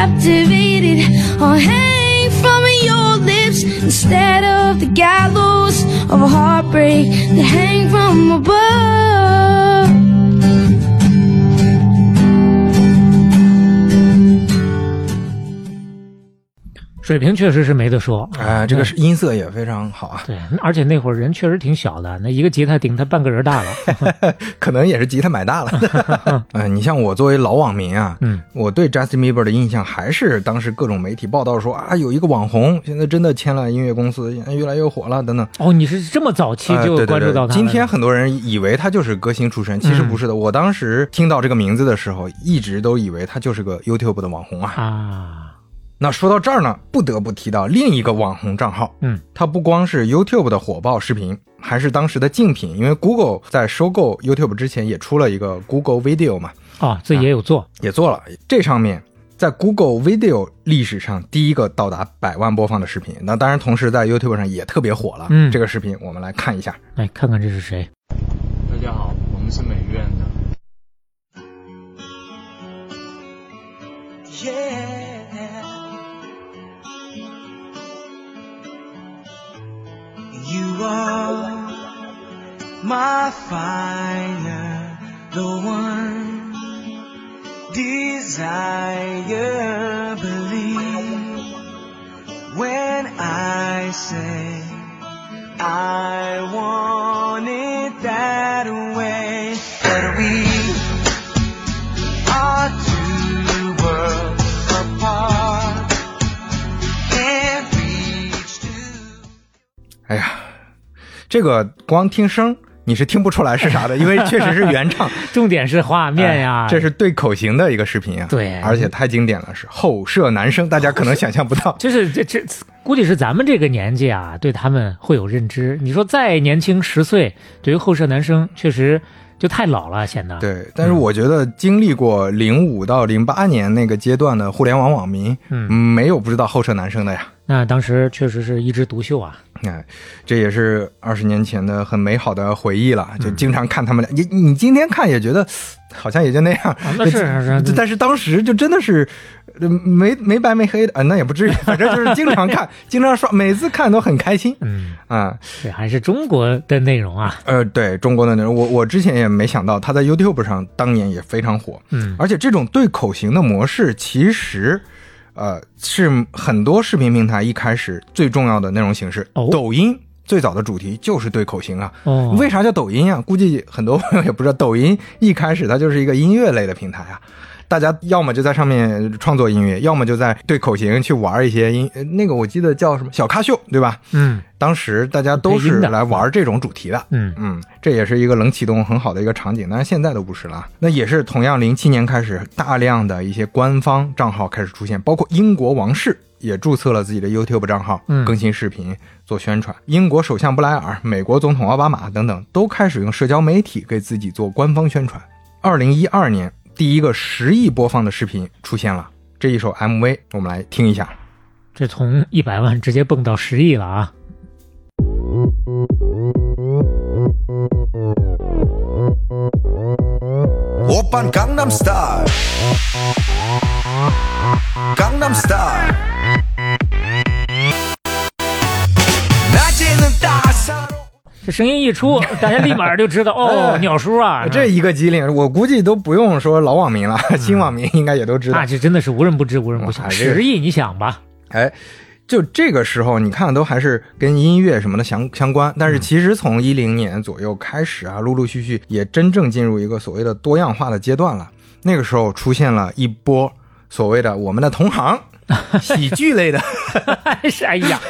Captivated or hang from your lips instead of the gallows of a heartbreak that hang from above. 水平确实是没得说，哎，这个是音色也非常好啊。对，而且那会儿人确实挺小的，那一个吉他顶他半个人大了，可能也是吉他买大了。嗯，你像我作为老网民啊，嗯，我对 Justin Bieber 的印象还是当时各种媒体报道说啊，有一个网红现在真的签了音乐公司，越来越火了等等。哦，你是这么早期就关注到他？今天很多人以为他就是歌星出身，其实不是的。我当时听到这个名字的时候，一直都以为他就是个 YouTube 的网红啊。啊。那说到这儿呢，不得不提到另一个网红账号，嗯，它不光是 YouTube 的火爆视频，还是当时的竞品，因为 Google 在收购 YouTube 之前也出了一个 Google Video 嘛，啊，这也有做，也做了。这上面在 Google Video 历史上第一个到达百万播放的视频，那当然同时在 YouTube 上也特别火了。嗯，这个视频我们来看一下，来看看这是谁。大家好，我们是美院 You are my fire, the one desire. Believe when I say I want it that way. But we are two worlds apart. 哎呀，这个光听声你是听不出来是啥的，因为确实是原唱。重点是画面呀，哎这是对口型的一个视频啊。对而且太经典了，是后舍男生，大家可能想象不到。就是这这估计是咱们这个年纪啊，对他们会有认知。你说再年轻十岁，对于后舍男生确实就太老了，显得。对，但是我觉得经历过零五到零八年那个阶段的互联网网民，嗯没有不知道后舍男生的呀。那当时确实是一枝独秀啊。哎，这也是二十年前的很美好的回忆了，嗯就经常看他们俩。你你今天看也觉得好像也就那样，啊那是是是但是当时就真的是呃没没白没黑的，呃，那也不至于，反正就是经常看，经常刷，每次看都很开心嗯，啊。这还是中国的内容啊。呃，对中国的内容，我我之前也没想到他在 YouTube 上当年也非常火，嗯而且这种对口型的模式，其实，呃，是很多视频平台一开始最重要的内容形式。哦抖音最早的主题就是对口型啊。哦，为啥叫抖音啊？估计很多朋友也不知道，抖音一开始它就是一个音乐类的平台啊。大家要么就在上面创作音乐，要么就在对口型去玩一些音，呃那个我记得叫什么小咖秀，对吧？嗯当时大家都是来玩这种主题的。嗯嗯，这也是一个冷启动很好的一个场景，但是现在都不是了。那也是同样，零七年开始，大量的一些官方账号开始出现，包括英国王室也注册了自己的 YouTube 账号，嗯更新视频做宣传。英国首相布莱尔、美国总统奥巴马等等都开始用社交媒体给自己做官方宣传。二零一二年，第一个十亿播放的视频出现了。这一首 MV，我们来听一下。这从一百万直接蹦到十亿了啊！我扮 Gangnam Style，Gangnam Style。这声音一出，大家立马就知道 哦，鸟叔啊，这一个机灵，我估计都不用说老网民了，新网民应该也都知道那。这真的是无人不知，无人不晓。十亿，你想吧？哎，就这个时候，你看都还是跟音乐什么的相相关，但是其实从一零年左右开始啊，陆陆续续也真正进入一个所谓的多样化的阶段了。那个时候出现了一波所谓的我们的同行。喜剧类的 是哎呀，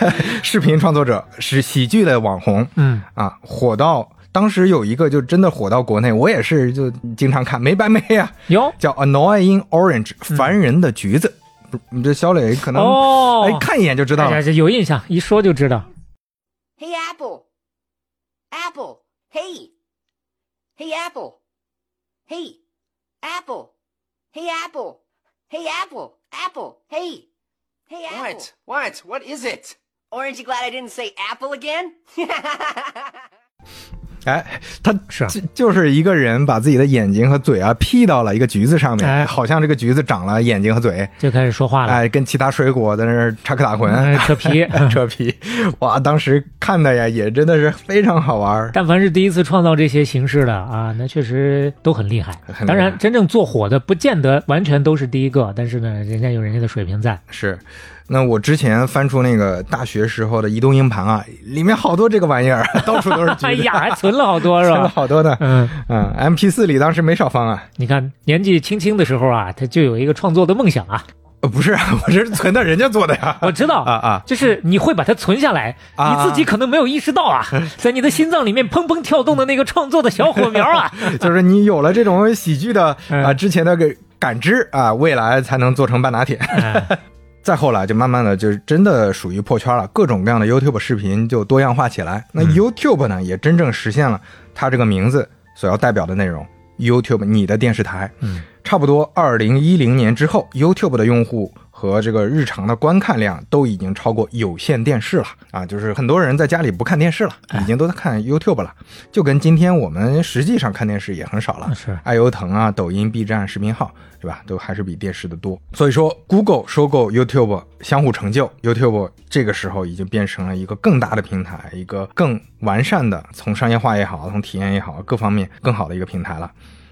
视频创作者是喜剧类网红嗯，啊，火到当时有一个就真的火到国内，我也是就经常看，没白没呀啊，有叫 Annoying Orange，烦人的橘子。不你这小磊可能、哦，哎看一眼就知道了哎呀，。有印象，一说就知道。Hey Apple. Apple. Hey. Hey Apple. Hey. Apple. Hey Apple. Hey Apple. Apple. Hey. Hey Apple. What? What? What is it? Aren't you glad I didn't say apple again? 哎，他是啊。就就是一个人把自己的眼睛和嘴啊 P 到了一个橘子上面，哎。好像这个橘子长了眼睛和嘴，就开始说话了，哎，跟其他水果在那儿插科打诨，哎扯皮。扯皮，哇，当时看的呀也真的是非常好玩。但凡是第一次创造这些形式的啊，那确实都。很厉害。当然，真正做火的不见得完全都是第一个，但是呢，人家有人家的水平在。是，那我之前翻出那个大学时候的移动硬盘啊，里面好多这个玩意儿，到处都是 哎呀，还存了好多是吧存了？好多呢。嗯，嗯，M P 四里当时没少放啊。你看年纪轻轻的时候啊，他就有一个创作的梦想啊。呃，不是啊，我这是存的人家做的呀。我知道啊啊，就是你会把它存下来，啊你自己可能没有意识到啊，在你的心脏里面砰砰跳动的那个创作的小火苗啊。就是你有了这种喜剧的嗯啊之前的个感知啊，未来才能做成半打铁。哎再后来就慢慢的就是真的属于破圈了，各种各样的 YouTube 视频就多样化起来。那嗯 YouTube 呢，也真正实现了它这个名字所要代表的内容。YouTube 你的电视台，嗯，差不多二零一零年之后，YouTube 的用户和这个日常的观看量都已经超过有线电视了啊！就是很多人在家里不看电视了，已经都在看 YouTube 了，就跟今天我们实际上看电视也很少了。是爱优腾啊、抖音、B 站视频号，对吧？都还是比电视的多。所以说，Google 收购 YouTube 相互成就，YouTube 这个时候已经变成了一个更大的平台，一个更完善的，从商业化也好，从体验也好，各方面更好的一个平台了。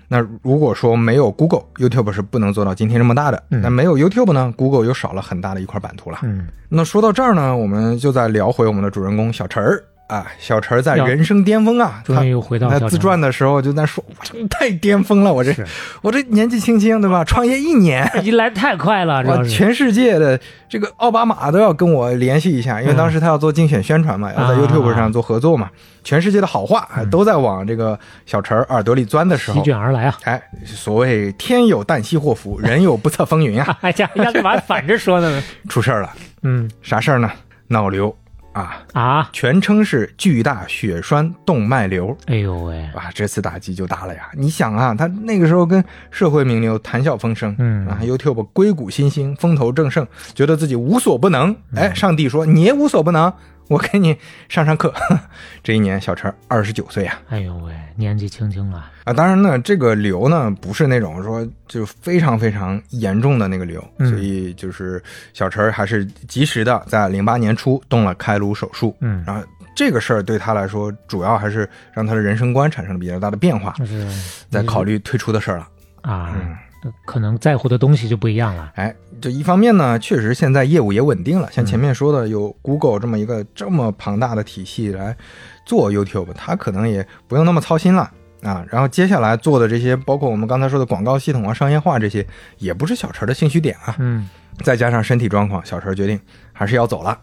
那如果说没有 Google，YouTube 是不能做到今天这么大的。那没有 YouTube 呢，Google 又少了很大的一块版图了。嗯，那说到这儿呢，我们就再聊回我们的主人公小陈儿啊，小陈儿在人生巅峰啊，终于又回到他自传的时候就在说，我这太巅峰了，我这我这年纪轻轻对吧，创业一年。你来太快了，主，要是。全世界的这个奥巴马都要跟我联系一下，因为当时他要做竞选宣传嘛，要在啊。YouTube 上做合作嘛，全世界的好话哎都在往这个小陈耳朵里钻的时候席，卷而来啊！哎，所谓天有旦夕祸福，人有不测风云啊，哎呀，要干嘛反着说呢？出事儿了，嗯。啥事儿呢？脑瘤啊，啊，全称是巨大血栓动脉瘤。哎呦喂，哇，这次打击就大了呀！你想啊，他那个时候跟社会名流谈笑风生，嗯啊，YouTube 硅谷新兴，风头正盛，觉得自己无所不能。哎，上帝说你也无所不能，我给你上上课。这一年，小陈二十九岁啊，哎呦喂，年纪轻轻了，啊，当然呢，这个瘤呢不是那种说就非常非常严重的那个瘤，嗯所以就是小陈儿还是及时的在零八年初动了开颅手术，嗯然后这个事儿对他来说，主要还是让他的人生观产生了比较大的变化，就是在考虑退出的事儿了。啊，嗯可能在乎的东西就不一样了。哎，这一方面呢，确实现在业务也稳定了，像前面说的，有 Google 这么一个这么庞大的体系来做 YouTube，他可能也不用那么操心了。啊，然后接下来做的这些，包括我们刚才说的广告系统啊、商业化这些，也不是小陈的兴趣点啊。嗯，再加上身体状况，小陈决定还是要走了。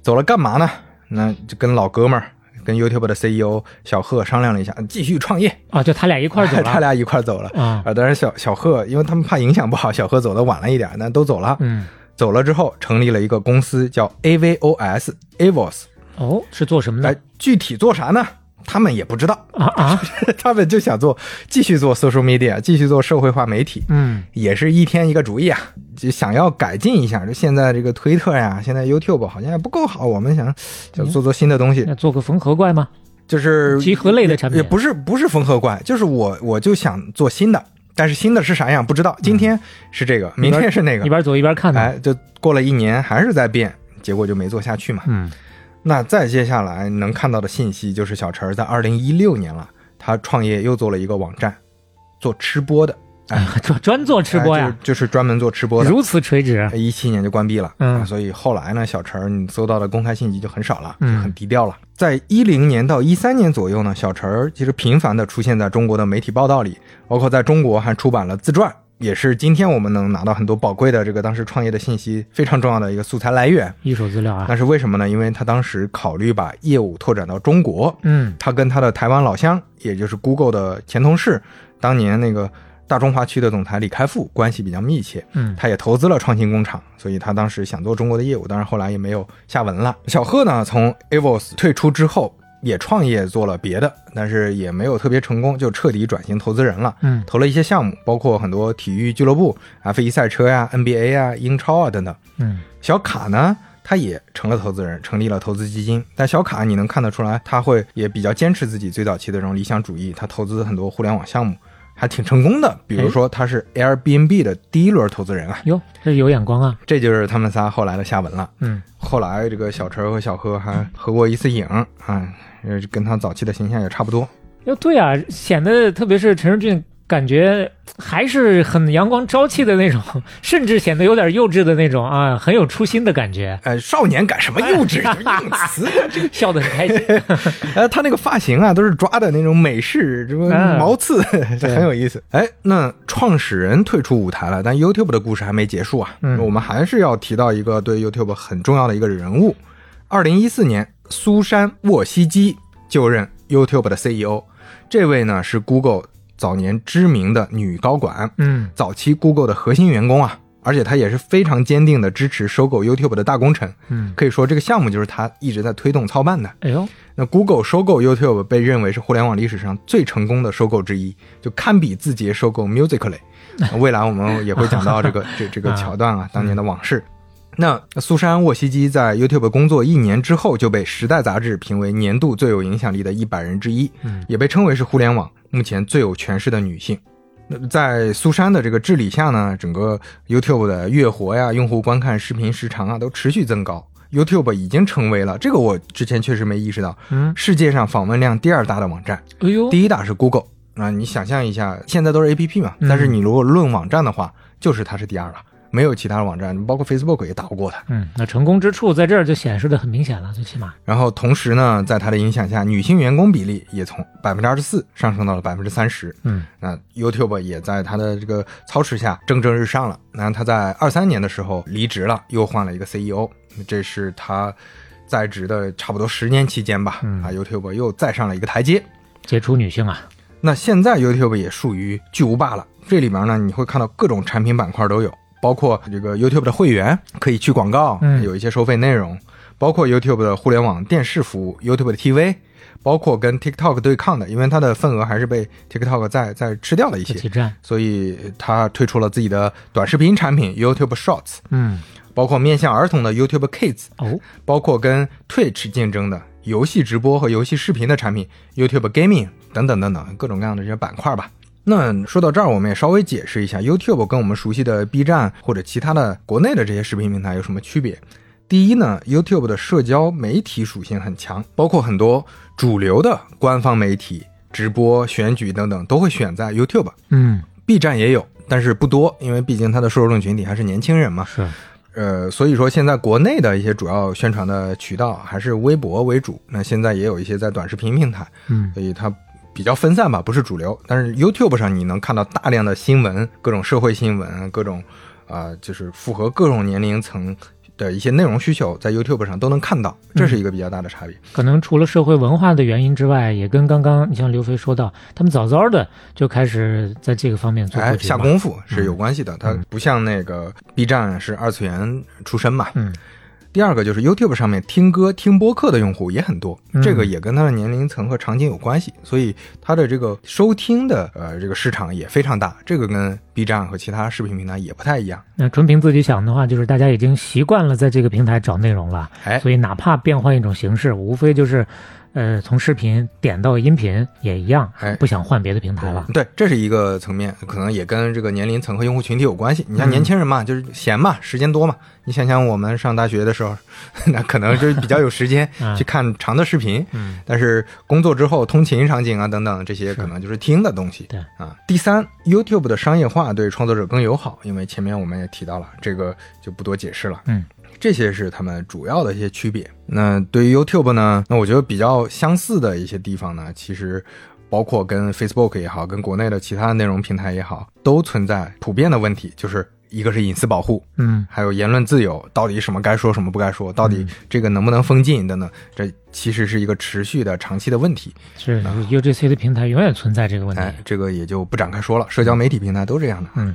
走了干嘛呢？那就跟老哥们儿，跟 YouTube 的 CEO 小贺商量了一下，继续创业。啊，就他俩一块儿走了，他俩一块儿走了啊当然小小贺，因为他们怕影响不好，小贺走的晚了一点，那都走了。嗯，走了之后，成立了一个公司叫 AVOS Avos。哦，是做什么哎的？，具体做啥呢？他们也不知道啊啊，他们就想做，继续做 social media，继续做社会化媒体。嗯，也是一天一个主意啊，就想要改进一下。就现在这个推特呀，现在 YouTube 好像也不够好，我们想想做做新的东西，那做个缝合怪吗？就是集合类的产品也不是不是缝合怪，就是我我就想做新的，但是新的是啥样不知道。今天是这个，明天是那个一，边走一边看的。哎，就过了一年还是在变，结果就没做下去嘛。嗯，那再接下来能看到的信息就是小陈儿在二零一六年了，他创业又做了一个网站，做吃播的，哎，专专做吃播呀，哎就是就是专门做吃播的。如此垂直。一七年就关闭了，嗯啊所以后来呢，小陈儿你搜到的公开信息就很少了，嗯就很低调了。在一零年到一三年左右呢，小陈儿其实频繁的出现在中国的媒体报道里，包括在中国还出版了自传，也是今天我们能拿到很多宝贵的这个当时创业的信息非常重要的一个素材来源。一手资料啊那，是为什么呢？因为他当时考虑把业务拓展到中国，嗯，他跟他的台湾老乡，也就是 Google 的前同事，当年那个大中华区的总裁李开复关系比较密切，嗯他也投资了创新工厂，所以他当时想做中国的业务，当然后来也没有下文了。小贺呢，从 Avos 退出之后。也创业做了别的，但是也没有特别成功，就彻底转型投资人了。嗯投了一些项目，包括很多体育俱乐部，F1 赛车呀、NBA 啊、英超啊等等。嗯，小卡呢，他也成了投资人，成立了投资基金。但小卡你能看得出来，他会也比较坚持自己最早期的这种理想主义，他投资很多互联网项目，还挺成功的。比如说，他是 Airbnb 的第一轮投资人啊，哟，这有眼光啊。这就是他们仨后来的下文了。嗯，后来这个小陈和小何还合过一次影啊，呃，跟他早期的形象也差不多。哟，对啊，显得特别是陈世俊，感觉还是很阳光朝气的那种，甚至显得有点幼稚的那种啊，很有初心的感觉。呃，少年感什么幼稚，硬词。笑得很开心。呃，他那个发型啊，都是抓的那种美式，什么嗯毛刺，这对很有意思。哎，那创始人退出舞台了，但 YouTube 的故事还没结束啊。嗯我们还是要提到一个对 YouTube 很重要的一个人物。二零一四年，苏珊·沃西基就任 YouTube 的 CEO。这位呢是 Google 早年知名的女高管，嗯早期 Google 的核心员工啊。而且她也是非常坚定的支持收购 YouTube 的大工程。嗯，可以说这个项目就是她一直在推动操办的。哎呦，那 Google 收购 YouTube 被认为是互联网历史上最成功的收购之一，就堪比字节收购 Musically。那 未来我们也会讲到这个这这个桥段啊，当年的往事。那苏珊·沃西基在 YouTube 工作一年之后，就被《时代》杂志评为年度最有影响力的一百人之一，嗯也被称为是互联网目前最有权势的女性。那在苏珊的这个治理下呢，整个 YouTube 的月活呀、用户观看视频时长啊都持续增高。YouTube 已经成为了这个，我之前确实没意识到，嗯，世界上访问量第二大的网站，哎呦，第一大是 Google 啊。你想象一下，现在都是 APP 嘛，嗯但是你如果论网站的话，就是它是第二了，没有其他的网站，包括 Facebook 也打不过它。嗯，那成功之处在这儿就显示的很明显了，最起码，然后同时呢，在它的影响下，女性员工比例也从百分之二十四上升到了百分之三十。嗯，那 YouTube 也在它的这个操持下蒸蒸日上了。那他在二三年的时候离职了，又换了一个 CEO，这是他在职的差不多十年期间吧。嗯啊，YouTube 又再上了一个台阶。杰出女性啊，那现在 YouTube 也属于巨无霸了。这里面呢，你会看到各种产品板块都有，包括这个 YouTube 的会员可以去广告，嗯。有一些收费内容，包括 YouTube 的互联网电视服务 YouTube 的 TV，包括跟 TikTok 对抗的，因为它的份额还是被 TikTok 在在吃掉了一些，所以它推出了自己的短视频产品 YouTube Shorts，嗯，包括面向儿童的 YouTube Kids，哦，包括跟 Twitch 竞争的游戏直播和游戏视频的产品 YouTube Gaming 等等等等各种各样的这些板块吧。那说到这儿，我们也稍微解释一下 YouTube 跟我们熟悉的 B 站或者其他的国内的这些视频平台有什么区别。第一呢，YouTube 的社交媒体属性很强，包括很多主流的官方媒体、直播、选举等等都会选在 YouTube。嗯，B 站也有，但是不多，因为毕竟它的受众群体还是年轻人嘛。是，呃，所以说现在国内的一些主要宣传的渠道还是微博为主。那现在也有一些在短视频平台，嗯，所以它比较分散吧，不是主流。但是 YouTube 上你能看到大量的新闻，各种社会新闻，各种啊、就是符合各种年龄层的一些内容需求，在 YouTube 上都能看到，这是一个比较大的差别。可能除了社会文化的原因之外，也跟刚刚你像刘飞说到，他们早早的就开始在这个方面做下功夫是有关系的，它不像那个 B 站是二次元出身嘛。嗯。第二个就是 YouTube 上面听歌、听播客的用户也很多，嗯这个也跟他的年龄层和场景有关系，所以他的这个收听的呃这个市场也非常大，这个跟 B 站和其他视频平台也不太一样。那纯凭自己想的话，就是大家已经习惯了在这个平台找内容了，哎，所以哪怕变换一种形式，无非就是，呃，从视频点到音频也一样，哎不想换别的平台了。对，这是一个层面，可能也跟这个年龄层和用户群体有关系。你像嗯年轻人嘛，就是闲嘛，时间多嘛。你想想我们上大学的时候，那可能就是比较有时间 嗯去看长的视频，嗯但是工作之后，通勤场景啊等等这些，可能就是听的东西。对啊。第三，YouTube 的商业化对创作者更友好，因为前面我们也提到了，这个就不多解释了。嗯，这些是他们主要的一些区别。那对于 YouTube 呢，那我觉得比较相似的一些地方呢，其实包括跟 Facebook 也好，跟国内的其他内容平台也好，都存在普遍的问题，就是一个是隐私保护，嗯，还有言论自由，到底什么该说，什么不该说，到底这个能不能封禁等等，这其实是一个持续的、长期的问题。是 UGC 的平台永远存在这个问题。哎，这个也就不展开说了，社交媒体平台都这样的。嗯，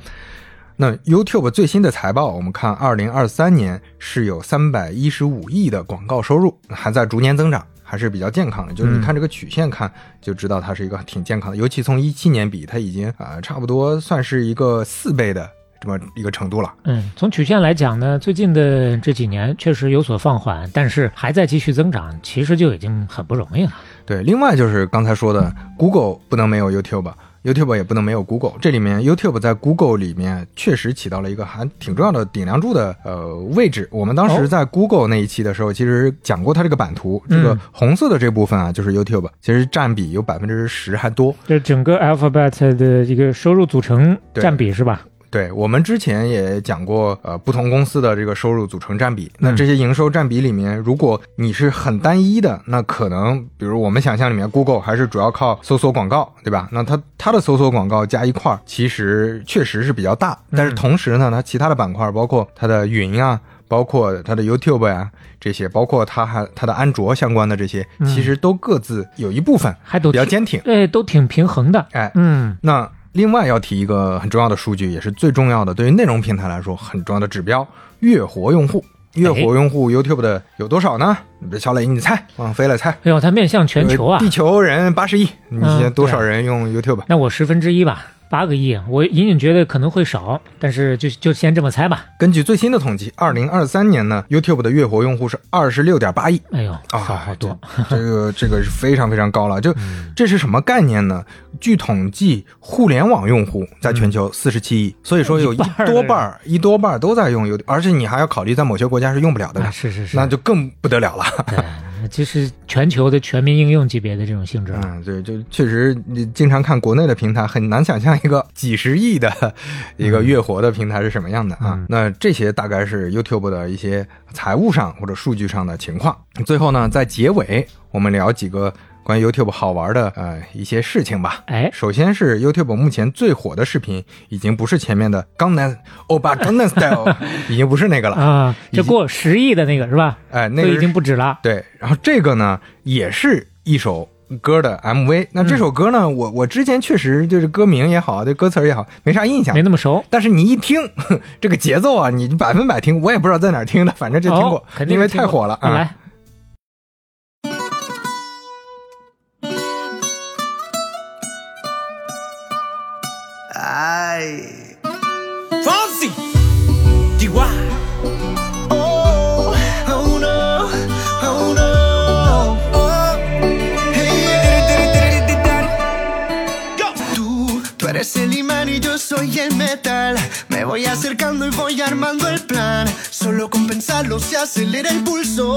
那 YouTube 最新的财报，我们看二零二三年是有三百一十五亿的广告收入，还在逐年增长，还是比较健康的。就是你嗯看这个曲线看，就知道它是一个挺健康的。尤其从一七年比，它已经啊、差不多算是一个四倍的这么一个程度了。嗯，从曲线来讲呢，最近的这几年确实有所放缓，但是还在继续增长，其实就已经很不容易了。对，另外就是刚才说的，Google 不能没有 YouTube。YouTube 也不能没有 Google，这里面 YouTube 在 Google 里面确实起到了一个还挺重要的顶梁柱的呃位置。我们当时在 Google 那一期的时候，其实讲过它这个版图，这个嗯红色的这部分啊，就是 YouTube，其实占比有百分之十还多。这整个 Alphabet 的一个收入组成对占比是吧？对我们之前也讲过，呃，不同公司的这个收入组成占比。那嗯这些营收占比里面，如果你是很单一的，那可能比如我们想象里面，Google 还是主要靠搜索广告，对吧？那它它的搜索广告加一块儿，其实确实是比较大。但是同时呢，它其他的板块，包括它的云啊，包括它的 YouTube 呀、这些，包括它还它的安卓相关的这些，嗯其实都各自有一部分还都比较坚挺。对，都挺平衡的。哎，嗯，那另外要提一个很重要的数据，也是最重要的，对于内容平台来说很重要的指标——月活用户。月活用户 YouTube 的有多少呢？小磊，你猜，王飞了猜。哎呦，它面向全球啊！地球人八十亿，你现在多少人用 YouTube？、那我十分之一吧，八个亿，我隐隐觉得可能会少，但是就就先这么猜吧。根据最新的统计，二零二三年呢，YouTube 的月活用户是二十六点八亿。哎呦，啊，少好多。这个这个是非常非常高了。就这是什么概念呢？据统计，互联网用户在全球四十七亿，所以说有一多半儿一多半儿都在用 YouTube，而且你还要考虑在某些国家是用不了的，啊是是是，那就更不得了了。对，这是全球的全民应用级别的这种性质。嗯，对，就确实，你经常看国内的平台，很难想象一个几十亿的一个月活的平台是什么样的啊。嗯那这些大概是 YouTube 的一些财务上或者数据上的情况。最后呢，在结尾我们聊几个。关于 YouTube 好玩的呃一些事情吧，哎，首先是 YouTube 目前最火的视频，已经不是前面的江南欧巴江南 style，已经不是那个了啊，就过十亿的那个是吧？哎，那个已经不止了。对，然后这个呢，也是一首歌的 MV。那这首歌呢，嗯、我我之前确实就是歌名也好，对歌词也好，没啥印象，没那么熟。但是你一听 这个节奏啊，你百分百听，我也不知道在哪儿听的，反正就听过，哦、因为太火了啊。来。Ay. Fonzie! DY. Oh, oh no, oh no. Oh. Hey, tú, tú eres el imán y yo soy el metal. Me voy acercando y voy armando el plan. Solo con pensarlo se acelera el pulso.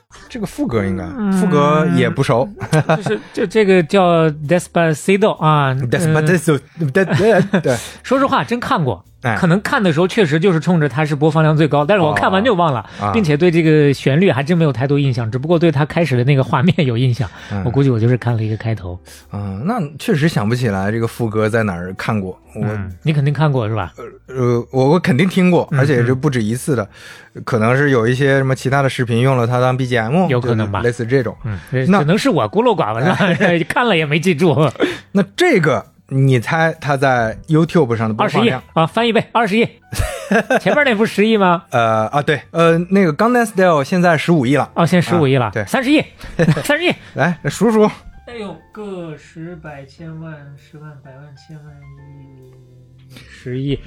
这个副歌应该，副歌也不熟，就是就这个叫 Despacito 啊，Despacito，对。说实话，真看过，哎可能看的时候确实就是冲着它是播放量最高，但是我看完就忘了，啊并且对这个旋律还真没有太多印象，只不过对它开始的那个画面有印象。嗯我估计我就是看了一个开头。嗯，那确实想不起来这个副歌在哪儿看过。我、嗯、你肯定看过是吧？呃，我我肯定听过，嗯而且是不止一次的，可能是有一些什么其他的视频用了它当 BGM，有可能吧，类似这种。嗯，那只能是我孤陋寡闻了，看了也没记住。那这个你猜他在 YouTube 上的播二十亿放量？啊，翻一倍，二十亿。前面那不是十亿吗？呃啊，对，呃，那个《江南 Style》现在十五亿了。哦，现在十五亿了，对，三十亿，三十亿。来，数数。哎呦，个十百千万十万百万千万亿十亿，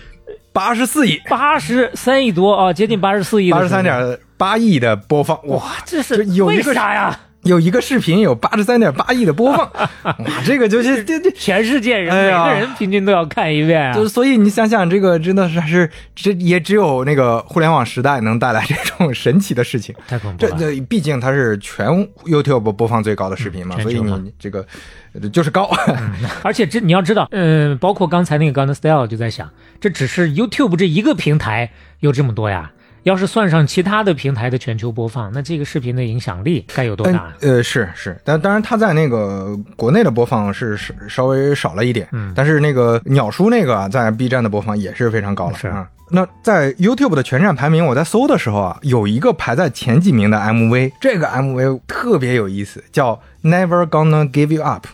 八十四亿，八十三亿多啊，接近八十四亿，八十三点八亿的播放，哇，这是有一个为啥呀？有一个视频有八十三点八亿的播放，哇，这个就是这这全世界人、哎、每个人平均都要看一遍啊！就所以你想想，这个真的是还是这也只有那个互联网时代能带来这种神奇的事情，太恐怖了。这这毕竟它是全 YouTube 播放最高的视频嘛，嗯、所以你这个就是高。嗯、而且这你要知道，嗯，包括刚才那个 Gangnam Style 就在想，这只是 YouTube 这一个平台有这么多呀。要是算上其他的平台的全球播放，那这个视频的影响力该有多大？呃，是是，但当然它在那个国内的播放是是稍微少了一点，嗯，但是那个鸟叔那个啊，在 B 站的播放也是非常高了，是啊。那在 YouTube 的全站排名，我在搜的时候啊，有一个排在前几名的 MV，这个 MV 特别有意思，叫 Never Gonna Give You Up。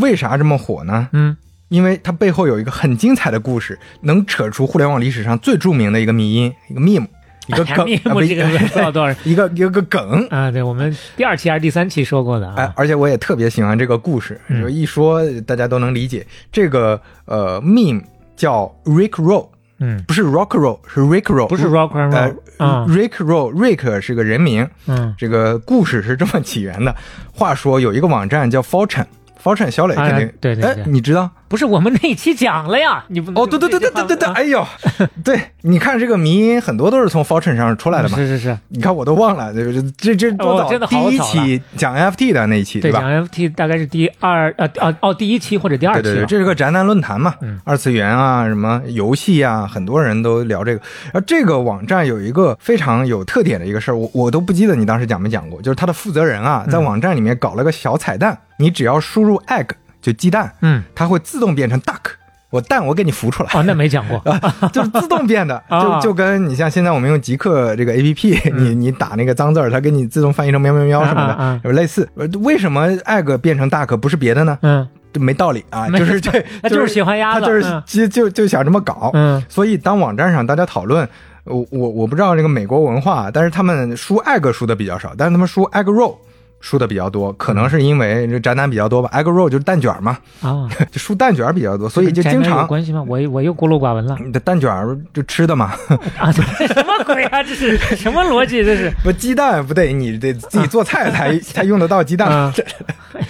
为啥这么火呢？嗯。因为它背后有一个很精彩的故事，能扯出互联网历史上最著名的一个迷音，一个 meme。一个梗，这个 不知道多少，一个一个梗啊！对，我们第二期还是第三期说过的啊。哎，而且我也特别喜欢这个故事，嗯、就一说大家都能理解。这个呃，meme 叫 Rick Roll，嗯，不是 Rock Roll，是 Rick Roll，不是 Rock Roll，呃、Rick Roll，Rick 是个人名，嗯，这个故事是这么起源的。话说有一个网站叫 Fortune。Fortune 小磊肯定、对对，哎，你知道不是我们那一期讲了呀，你不能哦，对对对对对对对，哎呦，对，你看这个迷音很多都是从 Fortune 上出来的嘛。是是是，你看我都忘了，这这这多早？哦真的第一期讲 NFT 的那一期，对，吧？讲 NFT 大概是第二呃哦哦第一期或者第二期了对对对，这是个宅男论坛嘛，嗯二次元啊，什么游戏啊，很多人都聊这个。而这个网站有一个非常有特点的一个事儿，我我都不记得你当时讲没讲过，就是它的负责人啊，在嗯网站里面搞了个小彩蛋，你只要输入 egg 就鸡蛋，嗯，它会自动变成 duck，我蛋我给你孵出来。哦那没讲过。啊，就是自动变的，啊。就就跟你像现在我们用极客这个 A P P，你你打那个脏字儿，它给你自动翻译成喵喵喵什么的，有类似。呃为什么 egg 变成 duck 不是别的呢？嗯，这没道理啊，就是这，他 就是喜欢鸭子。他就是嗯。就就就想这么搞。嗯，所以当网站上大家讨论，我我我不知道这个美国文化，但是他们输 egg 输的比较少，但是他们输 egg roll 输的比较多，可能是因为这宅男比较多吧，egg roll 就是蛋卷嘛，啊，就输蛋卷比较多，所以就经常。关系吗？我我又孤陋寡闻了你的蛋卷就吃的嘛，啊！这什么鬼啊？这是什么逻辑？这是 不鸡蛋不对你得自己做菜才才用得到鸡蛋啊。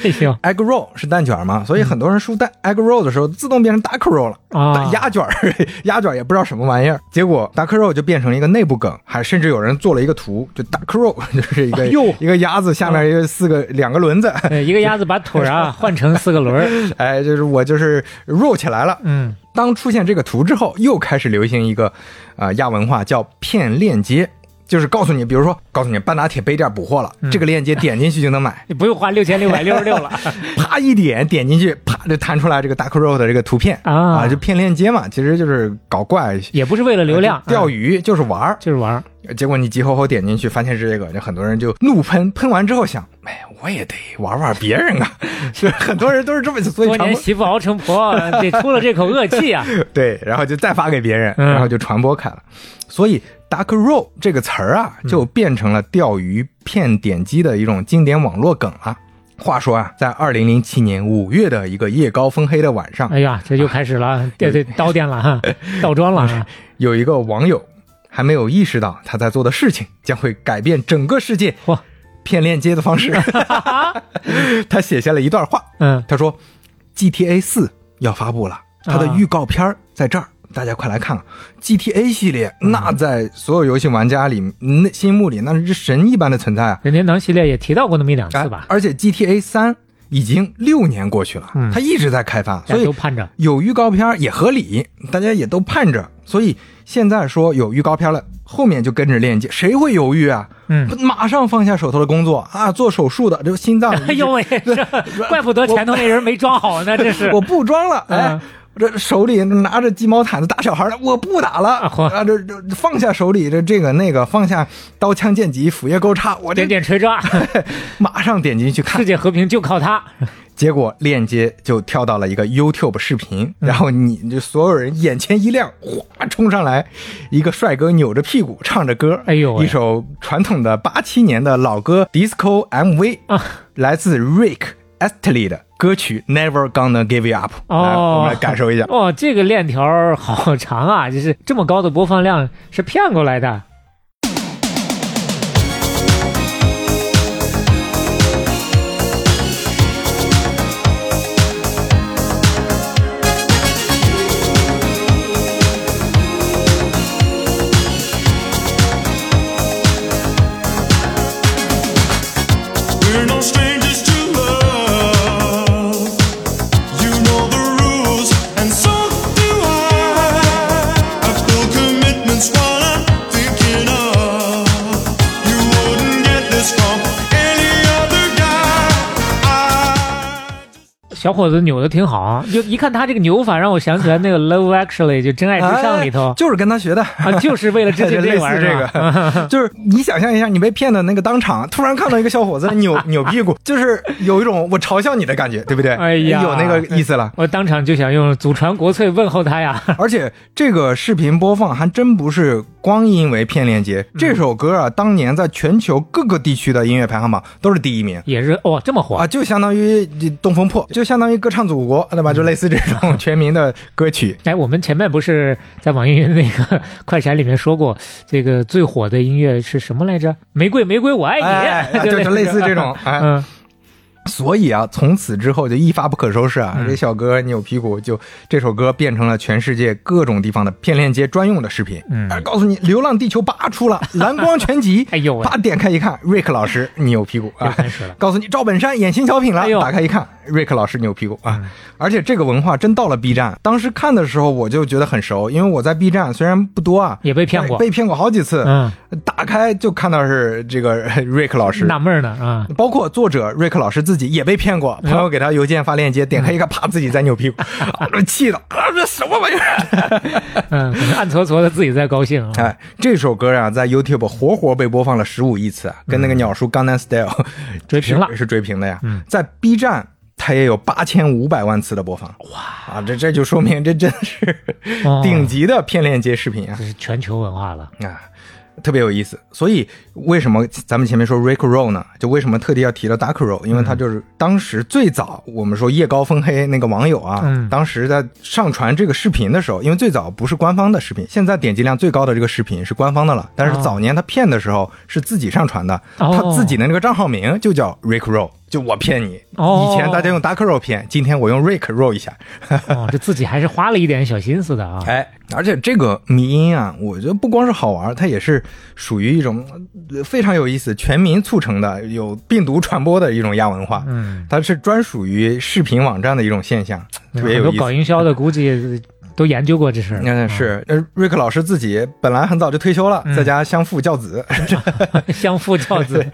哎呦。egg roll 是蛋卷嘛，所以很多人输蛋 egg roll 的时候，自动变成 duck roll 了。啊。鸭卷儿，鸭卷儿也不知道什么玩意儿，结果 duck roll 就变成了一个内部梗，还甚至有人做了一个图，就 duck roll 就是一个、一个鸭子下面有四个、两个轮子，一个鸭子把腿啊换成四个轮儿，哎，就是我就是 roll 起来了。嗯，当出现这个图之后，又开始流行一个啊、呃亚文化叫骗链接。就是告诉你，比如说，告诉你半打铁杯垫补货了，嗯这个链接点进去就能买，你不用花六千六百六十六了。啪一点点进去，啪就弹出来这个 “dark roll 的这个图片啊就骗链接嘛，其实就是搞怪，也不是为了流量，钓鱼鱼就是玩儿。就是玩儿。结果你急吼吼点进去，发现是这个，就很多人就怒喷，喷完之后想，哎，我也得玩玩别人啊，是很多人都是这么，所以多年媳妇熬成婆，得出了这口恶气啊！对，然后就再发给别人，嗯然后就传播开了。所以 duck roll 这个词儿啊，就变成了钓鱼骗点击的一种经典网络梗了。话说啊，在二零零七年五月的一个夜高风黑的晚上，哎呀，这就开始了，对对，刀店了哈，倒装了哈。有一个网友还没有意识到他在做的事情将会改变整个世界。哇，骗链接的方式，他写下了一段话。嗯，他说：“GTA 四要发布了，它的啊预告片在这儿，大家快来看啊！GTA 系列那在所有游戏玩家里那心目里那是神一般的存在啊！任天堂系列也提到过那么一两次吧哎，而且 GTA 三已经六年过去了，嗯它一直在开发，所以都盼着。有预告片也合理，大家也都盼着。所以现在说有预告片了，后面就跟着链接，谁会犹豫啊？嗯马上放下手头的工作啊，做手术的这心脏，哎呦喂，这怪不得前头那人没装好呢，这是我不装了，哎嗯。这手里拿着鸡毛毯子打小孩的，我不打了啊！这这放下手里的这个那个，放下刀枪剑戟斧钺钩叉，我这点点锤抓，马上点进去看世，界和平就靠它。结果链接就跳到了一个 YouTube 视频，然后你就所有人眼前一亮，哗冲上来，一个帅哥扭着屁股唱着歌，哎呦喂一首传统的八七年的老歌 disco MV，、啊来自 Rick Astley 的歌曲 Never Gonna Give You Up，来我们来感受一下。哦，这个链条好长啊，就是这么高的播放量是骗过来的。小伙子扭的挺好啊，就一看他这个扭法，让我想起来那个《Love Actually》就《真爱至上》里头哎就是跟他学的啊，就是为了致敬 类似这玩意这儿这。个，就是你想象一下，你被骗的那个当场，突然看到一个小伙子扭 扭屁股，就是有一种我嘲笑你的感觉，对不对？哎呀有那个意思了。我当场就想用祖传国粹问候他呀。而且这个视频播放还真不是光因为片链接，嗯。这首歌啊，当年在全球各个地区的音乐排行榜都是第一名。也是哇，这么火。啊，就相当于《东风破》，就相当于歌唱祖国，对吧？就类似这种全民的歌曲。哎，我们前面不是在网易云那个 快闪里面说过，这个最火的音乐是什么来着？玫瑰，玫瑰，我爱你，哎，就就就类似这种，哎，嗯，所以啊，从此之后就一发不可收拾啊！嗯这小哥扭屁股，就这首歌变成了全世界各种地方的骗链接专用的视频。嗯而告诉你，《流浪地球八》出了，蓝光全集。哎呦喂啪点开一看，瑞克老师扭屁股啊！告诉你，赵本山演新小品了打开一看，瑞克老师扭屁股啊！嗯而且这个文化真到了 B 站，当时看的时候我就觉得很熟，因为我在 B 站虽然不多啊，也被骗过被骗过好几次。嗯，打开就看到是这个 瑞克老师，纳闷呢啊，包括作者瑞克老师自己也被骗过，朋友给他邮件发链接，点开一看，啪，自己在扭屁股，啊，气的啊，这什么玩意儿？嗯，暗搓搓的自己在高兴啊。哎，这首歌啊，在 YouTube 活活被播放了十五亿次啊，跟那个鸟叔《江南 Style》追平了是是追平的呀。嗯在 B 站。它也有八千五百万次的播放，哇啊！这这就说明这真是哦顶级的骗链接视频啊！这是全球文化了。啊，特别有意思。所以为什么咱们前面说 Rick Roll 呢？就为什么特地要提到 Dark Roll？因为他就是当时最早我们说夜高风黑那个网友啊，当时在上传这个视频的时候，因为最早不是官方的视频，现在点击量最高的这个视频是官方的了，但是早年他骗的时候是自己上传的，他自己的那个账号名就叫 Rick Roll。就我骗你，哦以前大家用 Dark Roll 骗，今天我用 Rick Roll 一下，哦，这自己还是花了一点小心思的啊。哎，而且这个迷音啊，我觉得不光是好玩，它也是属于一种呃非常有意思、全民促成的、有病毒传播的一种亚文化。嗯，它是专属于视频网站的一种现象，特别有意思。搞营销的估计都研究过这事儿。嗯，是，呃，瑞克老师自己本来很早就退休了，嗯。在家相夫教子，相夫教子，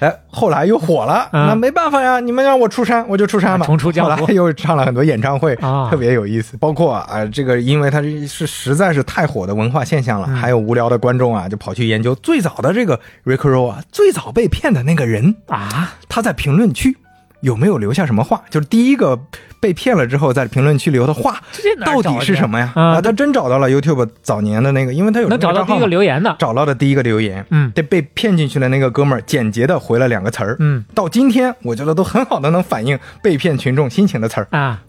哎，后来又火了，嗯那没办法呀，你们让我出山，我就出山吧。重出江湖。后来又唱了很多演唱会，啊。特别有意思。包括啊，这个因为他是是实在是太火的文化现象了，嗯。还有无聊的观众啊，就跑去研究最早的这个 Rick Roll 啊，最早被骗的那个人啊，他在评论区有没有留下什么话？就是第一个被骗了之后，在评论区留的话到底是什么呀？啊他真找到了 YouTube 早年的那个，因为他有能找到第一个留言。的。找到的第一个留言，嗯这被骗进去的那个哥们儿简洁的回了两个词儿，嗯，到今天我觉得都很好的能反映被骗群众心情的词儿。啊，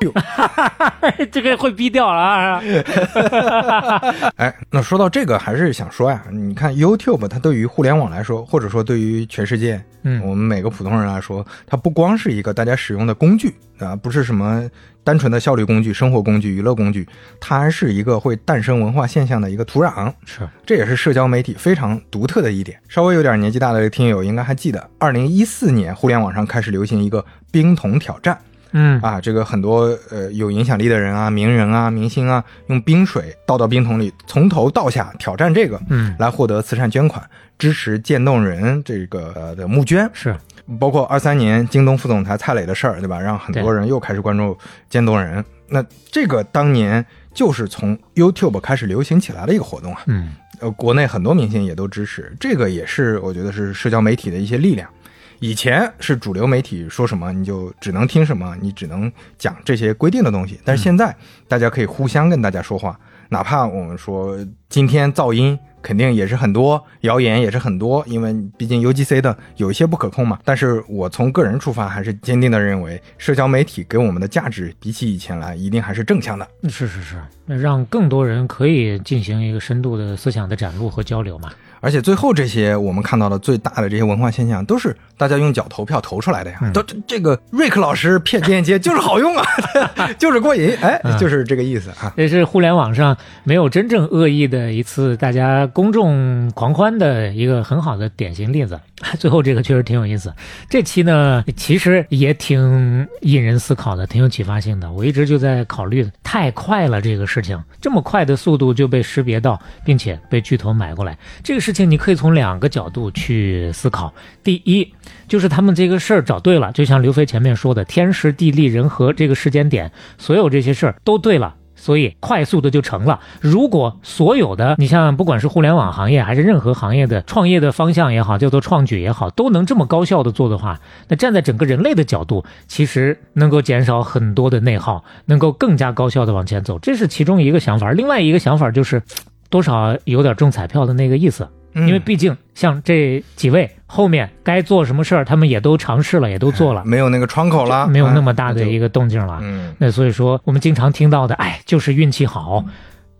这个会逼掉了啊！哎，那说到这个，还是想说呀，你看 YouTube 它对于互联网来说，或者说对于全世界，嗯我们每个普通人来说，它不光是一个大家使用的工具啊，不是什么单纯的效率工具、生活工具、娱乐工具，它还是一个会诞生文化现象的一个土壤。是，这也是社交媒体非常独特的一点。稍微有点年纪大的听友应该还记得，二零一四年互联网上开始流行一个冰桶挑战。嗯啊，这个很多呃有影响力的人啊、名人啊、明星啊，用冰水倒到冰桶里，从头到下挑战这个，嗯，来获得慈善捐款，支持渐冻人这个、呃、的募捐。是，包括二三年京东副总裁蔡磊的事儿，对吧？让很多人又开始关注渐冻人。那这个当年就是从 YouTube 开始流行起来的一个活动啊。嗯呃，国内很多明星也都支持，这个也是我觉得是社交媒体的一些力量。以前是主流媒体说什么你就只能听什么，你只能讲这些规定的东西。但是现在大家可以互相跟大家说话，哪怕我们说今天噪音肯定也是很多，谣言也是很多，因为毕竟 UGC 的有一些不可控嘛。但是我从个人出发，还是坚定的认为，社交媒体给我们的价值比起以前来，一定还是正向的。是是是，让更多人可以进行一个深度的思想的展露和交流嘛。而且最后这些我们看到的最大的这些文化现象，都是大家用脚投票投出来的呀。都这这个瑞克老师骗链接就是好用啊，就是过瘾，哎，就是这个意思啊。这是互联网上没有真正恶意的一次大家公众狂欢的一个很好的典型例子。最后这个确实挺有意思。这期呢，其实也挺引人思考的，挺有启发性的。我一直就在考虑，太快了这个事情，这么快的速度就被识别到，并且被巨头买过来，这个事情你可以从两个角度去思考。第一，就是他们这个事儿找对了，就像刘飞前面说的，天时地利人和这个时间点，所有这些事儿都对了。所以快速的就成了。如果所有的你像不管是互联网行业还是任何行业的创业的方向也好，叫做创举也好，都能这么高效的做的话，那站在整个人类的角度，其实能够减少很多的内耗，能够更加高效的往前走，这是其中一个想法。另外一个想法就是，多少有点中彩票的那个意思。因为毕竟像这几位后面该做什么事儿，他们也都尝试了，也都做了，没有那个窗口了，没有那么大的一个动静了。嗯，那所以说我们经常听到的，哎，就是运气好。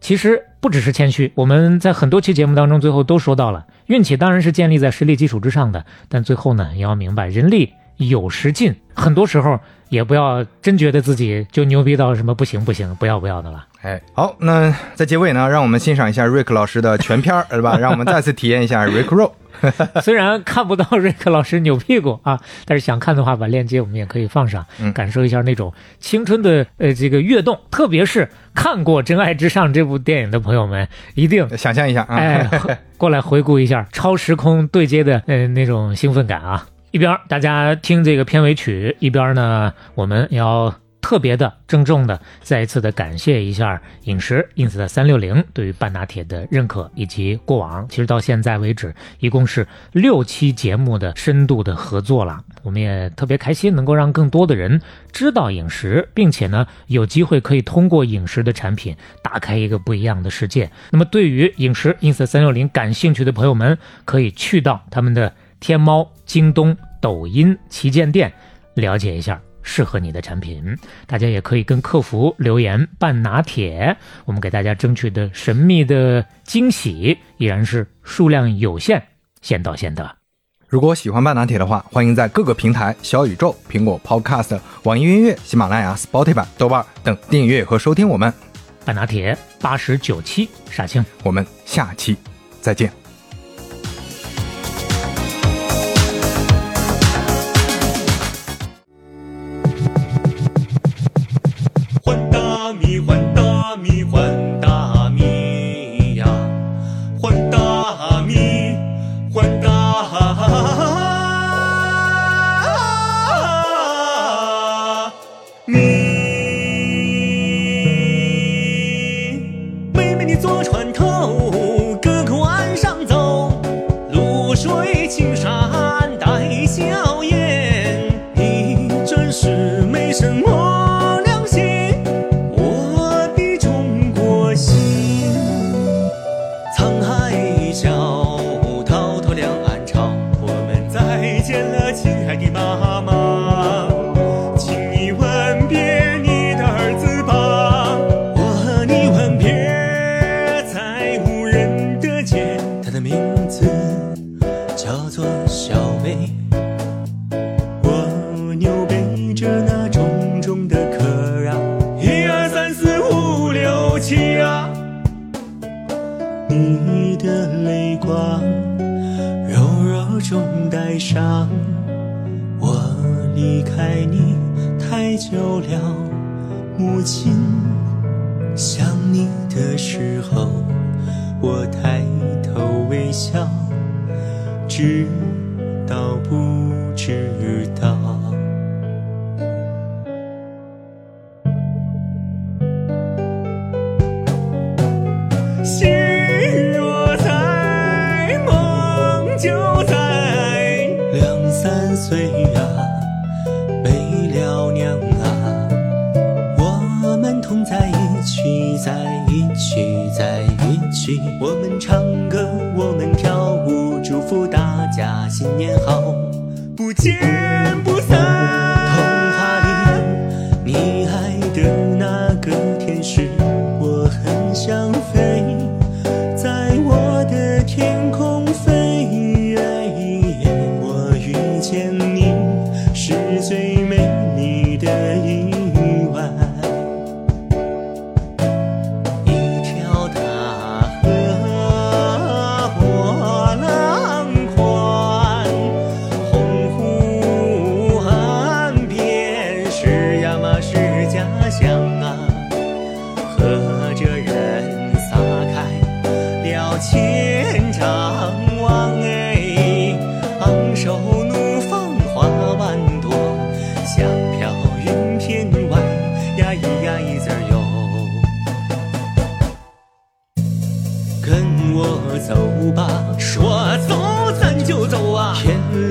其实不只是谦虚，我们在很多期节目当中最后都说到了，运气当然是建立在实力基础之上的，但最后呢，也要明白人力有时尽，很多时候也不要真觉得自己就牛逼到什么不行不行，不要不要的了。哎，好，那在结尾呢，让我们欣赏一下 Rick 老师的全片儿，对吧？让我们再次体验一下 Rick Roll。虽然看不到瑞克老师扭屁股啊，但是想看的话，把链接我们也可以放上，嗯感受一下那种青春的呃这个跃动。特别是看过《真爱至上》这部电影的朋友们，一定想象一下啊，哎 过来回顾一下超时空对接的呃那种兴奋感啊。一边大家听这个片尾曲，一边呢我们要。特别的郑重的再一次的感谢一下饮食 ins 的三六零对于半拿铁的认可，以及过往其实到现在为止一共是六期节目的深度的合作了。我们也特别开心能够让更多的人知道饮食，并且呢有机会可以通过饮食的产品打开一个不一样的世界。那么对于饮食 ins 三六零感兴趣的朋友们，可以去到他们的天猫、京东、抖音旗舰店了解一下。适合你的产品，大家也可以跟客服留言“半拿铁”，我们给大家争取的神秘的惊喜依然是数量有限，先到先得。如果喜欢半拿铁的话，欢迎在各个平台小宇宙、苹果 Podcast、网易云音乐、喜马拉雅、Spotify、豆瓣等订阅和收听我们半拿铁八十九期傻青，我们下期再见。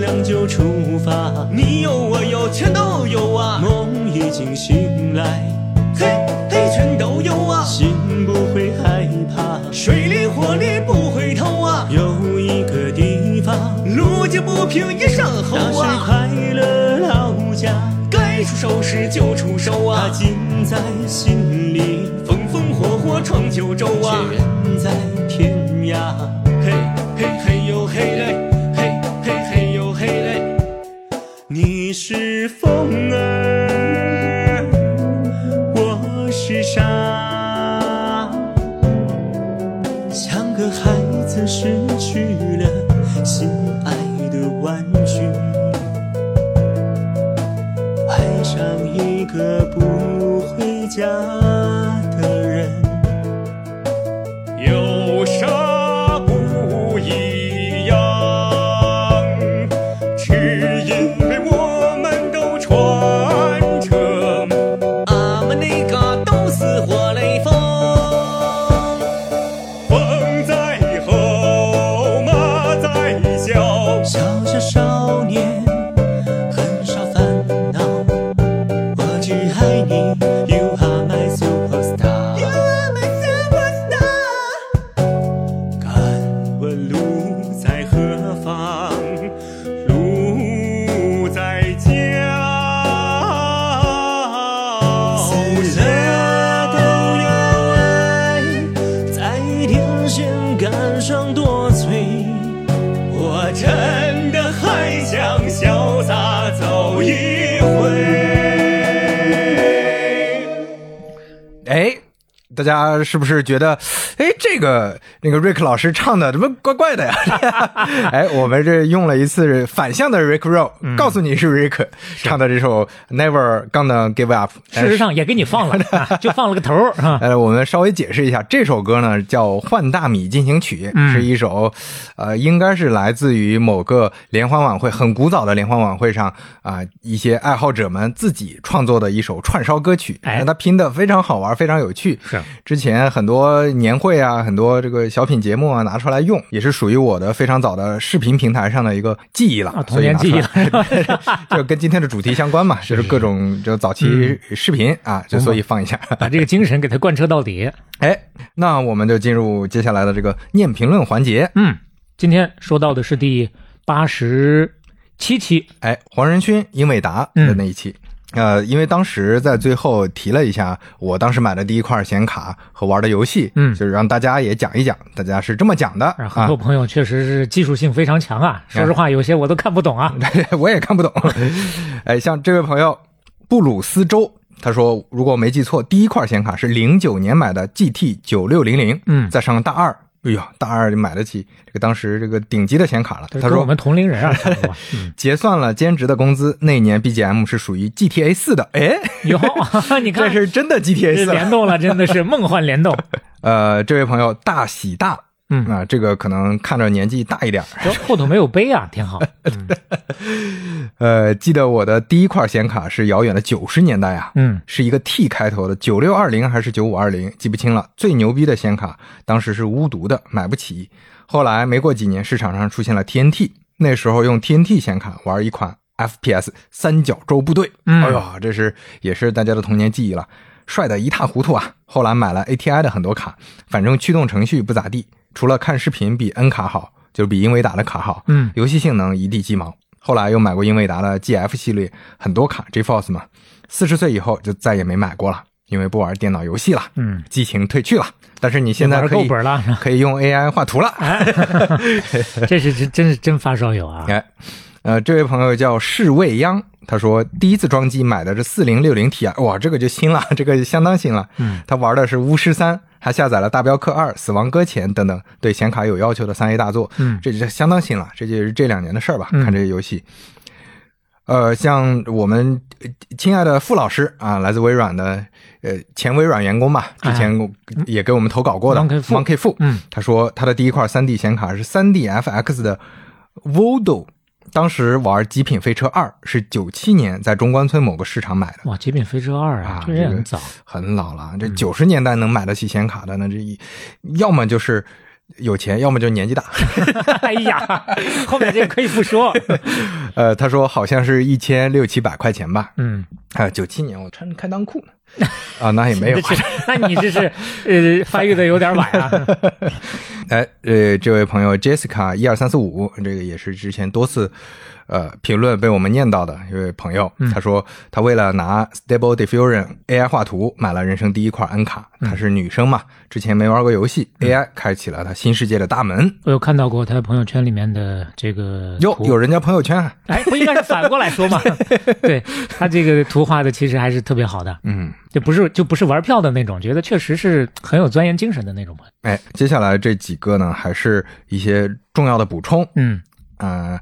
亮就出发，你有我有全都有啊，梦已经醒来，嘿嘿全都有啊，心不会害怕，水里火里不回头啊，有一个地方，路见不平一声吼啊，那是快乐老家。该出手时就出手啊，近在心里，风风火火闯九州啊，却远在天涯。是不是觉得，哎，这个那个瑞克老师唱的怎么怪怪的呀？哎，我们这用了一次反向的 Rick Roll，、告诉你是 Rick 唱的这首 Never Gonna Give Up。事实上也给你放了，啊就放了个头。呃，我们稍微解释一下，这首歌呢叫《换大米进行曲》，嗯是一首，呃，应该是来自于某个联欢晚会，很古早的联欢晚会上啊、一些爱好者们自己创作的一首串烧歌曲。哎它拼的非常好玩，非常有趣。是之前很多年会啊，很多这个小品节目啊拿出来用，也是属于我的非常早的视频平台上的一个记忆了，啊童年记忆了 就跟今天的主题相关嘛，就是各种就早期视频啊，就所以放一下。把这个精神给它贯彻到底。哎，那我们就进入接下来的这个念评论环节。嗯，今天说到的是第八十七期，哎，黄仁勋、英伟达的那一期。呃，因为当时在最后提了一下，我当时买的第一块显卡和玩的游戏，嗯就是让大家也讲一讲，大家是这么讲的啊很啊多。朋友确实是技术性非常强啊。说实话，有些我都看不懂啊。我也看不懂。哎，像这位朋友布鲁斯州，他说，如果我没记错，第一块显卡是零九年买的 GT 九六零零，嗯在上大二，哎呦，大二就买得起这个当时这个顶级的显卡了。他说我们同龄人啊，结算了兼职的工资，那年 BGM 是属于 GTA 四的。哎，哟，你看这是真的 GTA 这四联动了，真的是梦幻联动。呃，这位朋友大喜大，嗯啊，这个可能看着年纪大一点儿。这后头没有碑啊，挺好。呃，记得我的第一块显卡是遥远的九十年代啊，嗯，是一个 T 开头的九六二零还是九五二零，记不清了。最牛逼的显卡当时是巫毒的，买不起。后来没过几年，市场上出现了 TNT，那时候用 TNT 显卡玩一款 FPS 三角洲部队，嗯哎呦，这是也是大家的童年记忆了，帅的一塌糊涂啊。后来买了 ATI 的很多卡，反正驱动程序不咋地，除了看视频比 N 卡好，就是比英伟达的卡好，嗯游戏性能一地鸡毛。后来又买过英伟达的 GF 系列很多卡，GeForce 嘛。四十岁以后就再也没买过了，因为不玩电脑游戏了，嗯，激情褪去了。但是你现在可以 可以用 AI 画图了。这是真真是真发烧友啊！哎，呃，这位朋友叫世未央，他说第一次装机买的是四零六零 Ti，哇，这个就新了，这个相当新了。嗯，他玩的是巫师三，还下载了大镖客二、死亡搁浅等等对显卡有要求的三 A 大作。嗯这就相当新了，这就是这两年的事儿吧？嗯看这些游戏。呃，像我们呃亲爱的傅老师啊，来自微软的呃前微软员工吧，之前也给我们投稿过的哎 Monkey Fu，嗯，他说他的第一块 3D 显卡是 3D FX 的 Voodoo，当时玩《极品飞车二》是九七年在中关村某个市场买的，哇，《极品飞车二》啊，这也很早。很老了。这九十年代能买得起显卡的，那这一要么就是有钱，要么就年纪大。哎呀，后面这个可以不说。呃，他说好像是一千六七百块钱吧。嗯，啊，九七年我穿开裆裤呢。啊，那也没有。那你这是呃发育的有点晚啊。哎，呃，这位朋友 Jessica 一二三四五，这个也是之前多次呃评论被我们念到的一位朋友，嗯他说他为了拿 Stable Diffusion AI 画图，买了人生第一块 N 卡。嗯她是女生嘛，之前没玩过游戏，AI 开启了她新世界的大门。我有看到过他朋友圈里面的这个哟，有人家朋友圈啊，哎，不应该是反过来说吗？对他这个图画的其实还是特别好的，嗯，就不是就不是玩票的那种，觉得确实是很有钻研精神的那种朋友。哎，接下来这几个呢，还是一些重要的补充。嗯，呃，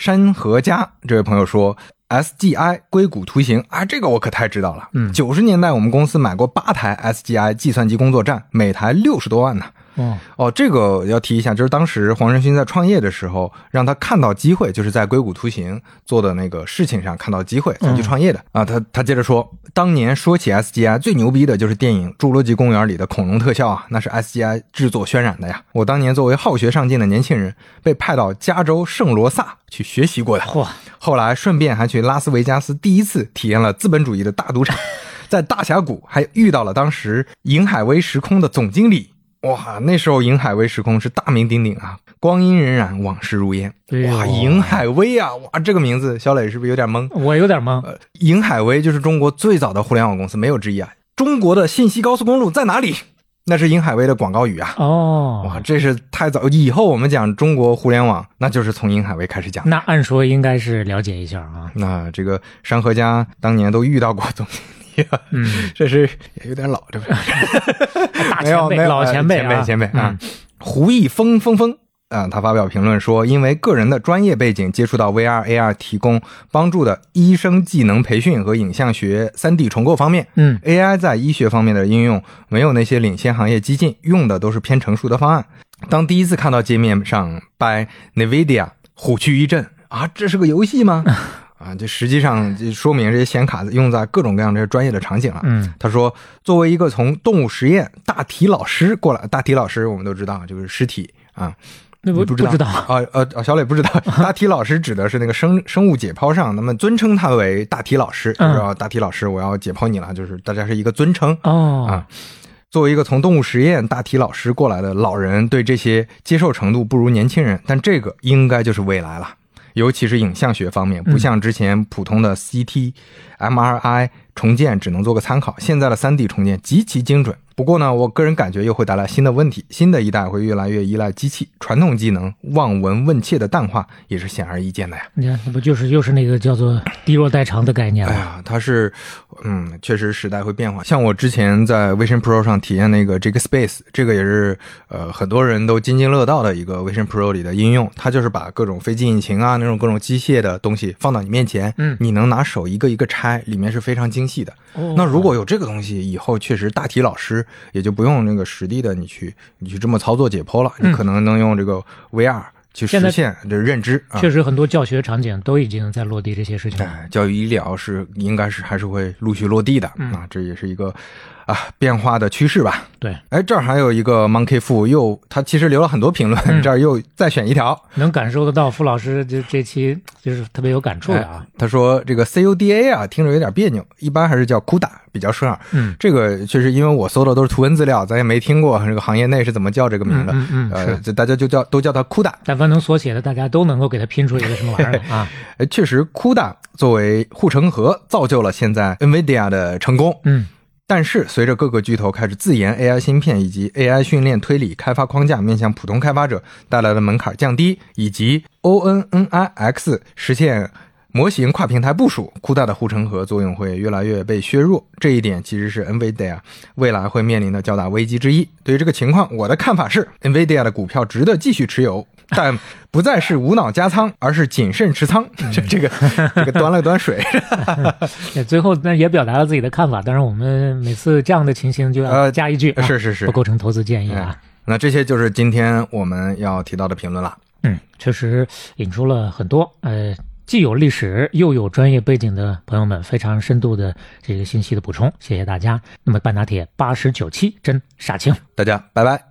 山河家这位朋友说，SGI 硅谷图形啊，这个我可太知道了。嗯九十年代我们公司买过八台 SGI 计算机工作站，每台六十多万呢。哦，哦，这个要提一下，就是当时黄仁勋在创业的时候，让他看到机会，就是在硅谷图形做的那个事情上看到机会才去创业的、啊。他他接着说，当年说起 SGI 最牛逼的就是电影《侏罗纪公园》里的恐龙特效啊，那是 SGI 制作渲染的呀。我当年作为好学上进的年轻人，被派到加州圣罗萨去学习过的。嚯，后来顺便还去拉斯维加斯第一次体验了资本主义的大赌场，在大峡谷还遇到了当时银海威时空的总经理。哇，那时候银海威时空是大名鼎鼎啊，光阴荏苒，往事如烟。哇，银海威啊，哇，这个名字，小磊是不是有点懵？我有点懵。呃，银海威就是中国最早的互联网公司，没有之一啊。中国的信息高速公路在哪里？那是银海威的广告语啊。哦，哇，这是太早，以后我们讲中国互联网，那就是从银海威开始讲。那按说应该是了解一下啊。那这个山河家当年都遇到过总嗯，这是也有点老，这不是？大没 有没有，前辈老前辈前辈啊前辈啊嗯。胡毅峰峰峰啊，他发表评论说，因为个人的专业背景接触到 VR、AR 提供帮助的医生技能培训和影像学、3D 重构方面，嗯，AI 在医学方面的应用没有那些领先行业激进，用的都是偏成熟的方案。当第一次看到界面上 by NVIDIA，虎躯一震啊，这是个游戏吗？啊，这实际上就说明这些显卡用在各种各样这些专业的场景了。嗯，他说，作为一个从动物实验大体老师过来，大体老师我们都知道就是尸体啊。那不不知道啊？呃呃，小磊不知道，大体老师指的是那个生生物解剖上，那么尊称他为大体老师，就是说大体老师，我要解剖你了，就是大家是一个尊称哦啊。作为一个从动物实验大体老师过来的老人，对这些接受程度不如年轻人，但这个应该就是未来了。尤其是影像学方面，不像之前普通的 CT、MRI 重建只能做个参考，现在的 3D 重建极其精准。不过呢，我个人感觉又会带来新的问题，新的一代会越来越依赖机器，传统技能望闻问切的淡化也是显而易见的呀。你看，那不就是又是那个叫做低弱代偿的概念吗？哎呀，它是，嗯，确实时代会变化。像我之前在 Vision Pro 上体验那个 Jig Space，这个也是呃很多人都津津乐道的一个 Vision Pro 里的应用。它就是把各种飞机引擎啊那种各种机械的东西放到你面前，嗯你能拿手一个一个拆，里面是非常精细的。哦那如果有这个东西，以后确实大体老师也就不用那个实地的你去你去这么操作解剖了，嗯你可能能用这个 VR 去实现这认知。啊确实很多教学场景都已经在落地这些事情教育医疗是应该是还是会陆续落地的、嗯啊，这也是一个啊变化的趋势吧。对，哎，这儿还有一个 Monkey 富又他其实留了很多评论，嗯 这儿又再选一条。能感受得到傅老师这这期就是特别有感触的啊。他说这个 CUDA 啊，听着有点别扭，一般还是叫 CUDA 比较顺耳。嗯，这个确实因为我搜的都是图文资料，咱也没听过这个行业内是怎么叫这个名的。嗯嗯大家就叫都叫它 CUDA。但凡能缩写的，大家都能够给它拼出一个什么玩意儿啊？哎，确实，CUDA 作为护城河，造就了现在 NVIDIA 的成功。嗯，但是随着各个巨头开始自研 AI 芯片以及 AI 训练推理开发框架面向普通开发者带来的门槛降低，以及 ONNIX 实现模型跨平台部署，CUDA 的护城河作用会越来越被削弱。这一点其实是 NVIDIA 未来会面临的较大危机之一。对于这个情况，我的看法是，NVIDIA 的股票值得继续持有。但不再是无脑加仓，而是谨慎持仓。这这个这个端了端水，对最后那也表达了自己的看法。当然，我们每次这样的情形就要加一句、啊是是是，不构成投资建议啊。那这些就是今天我们要提到的评论了。嗯，确实引出了很多呃，既有历史又有专业背景的朋友们非常深度的这个信息的补充，谢谢大家。那么半打铁八十九期真杀青，大家拜拜。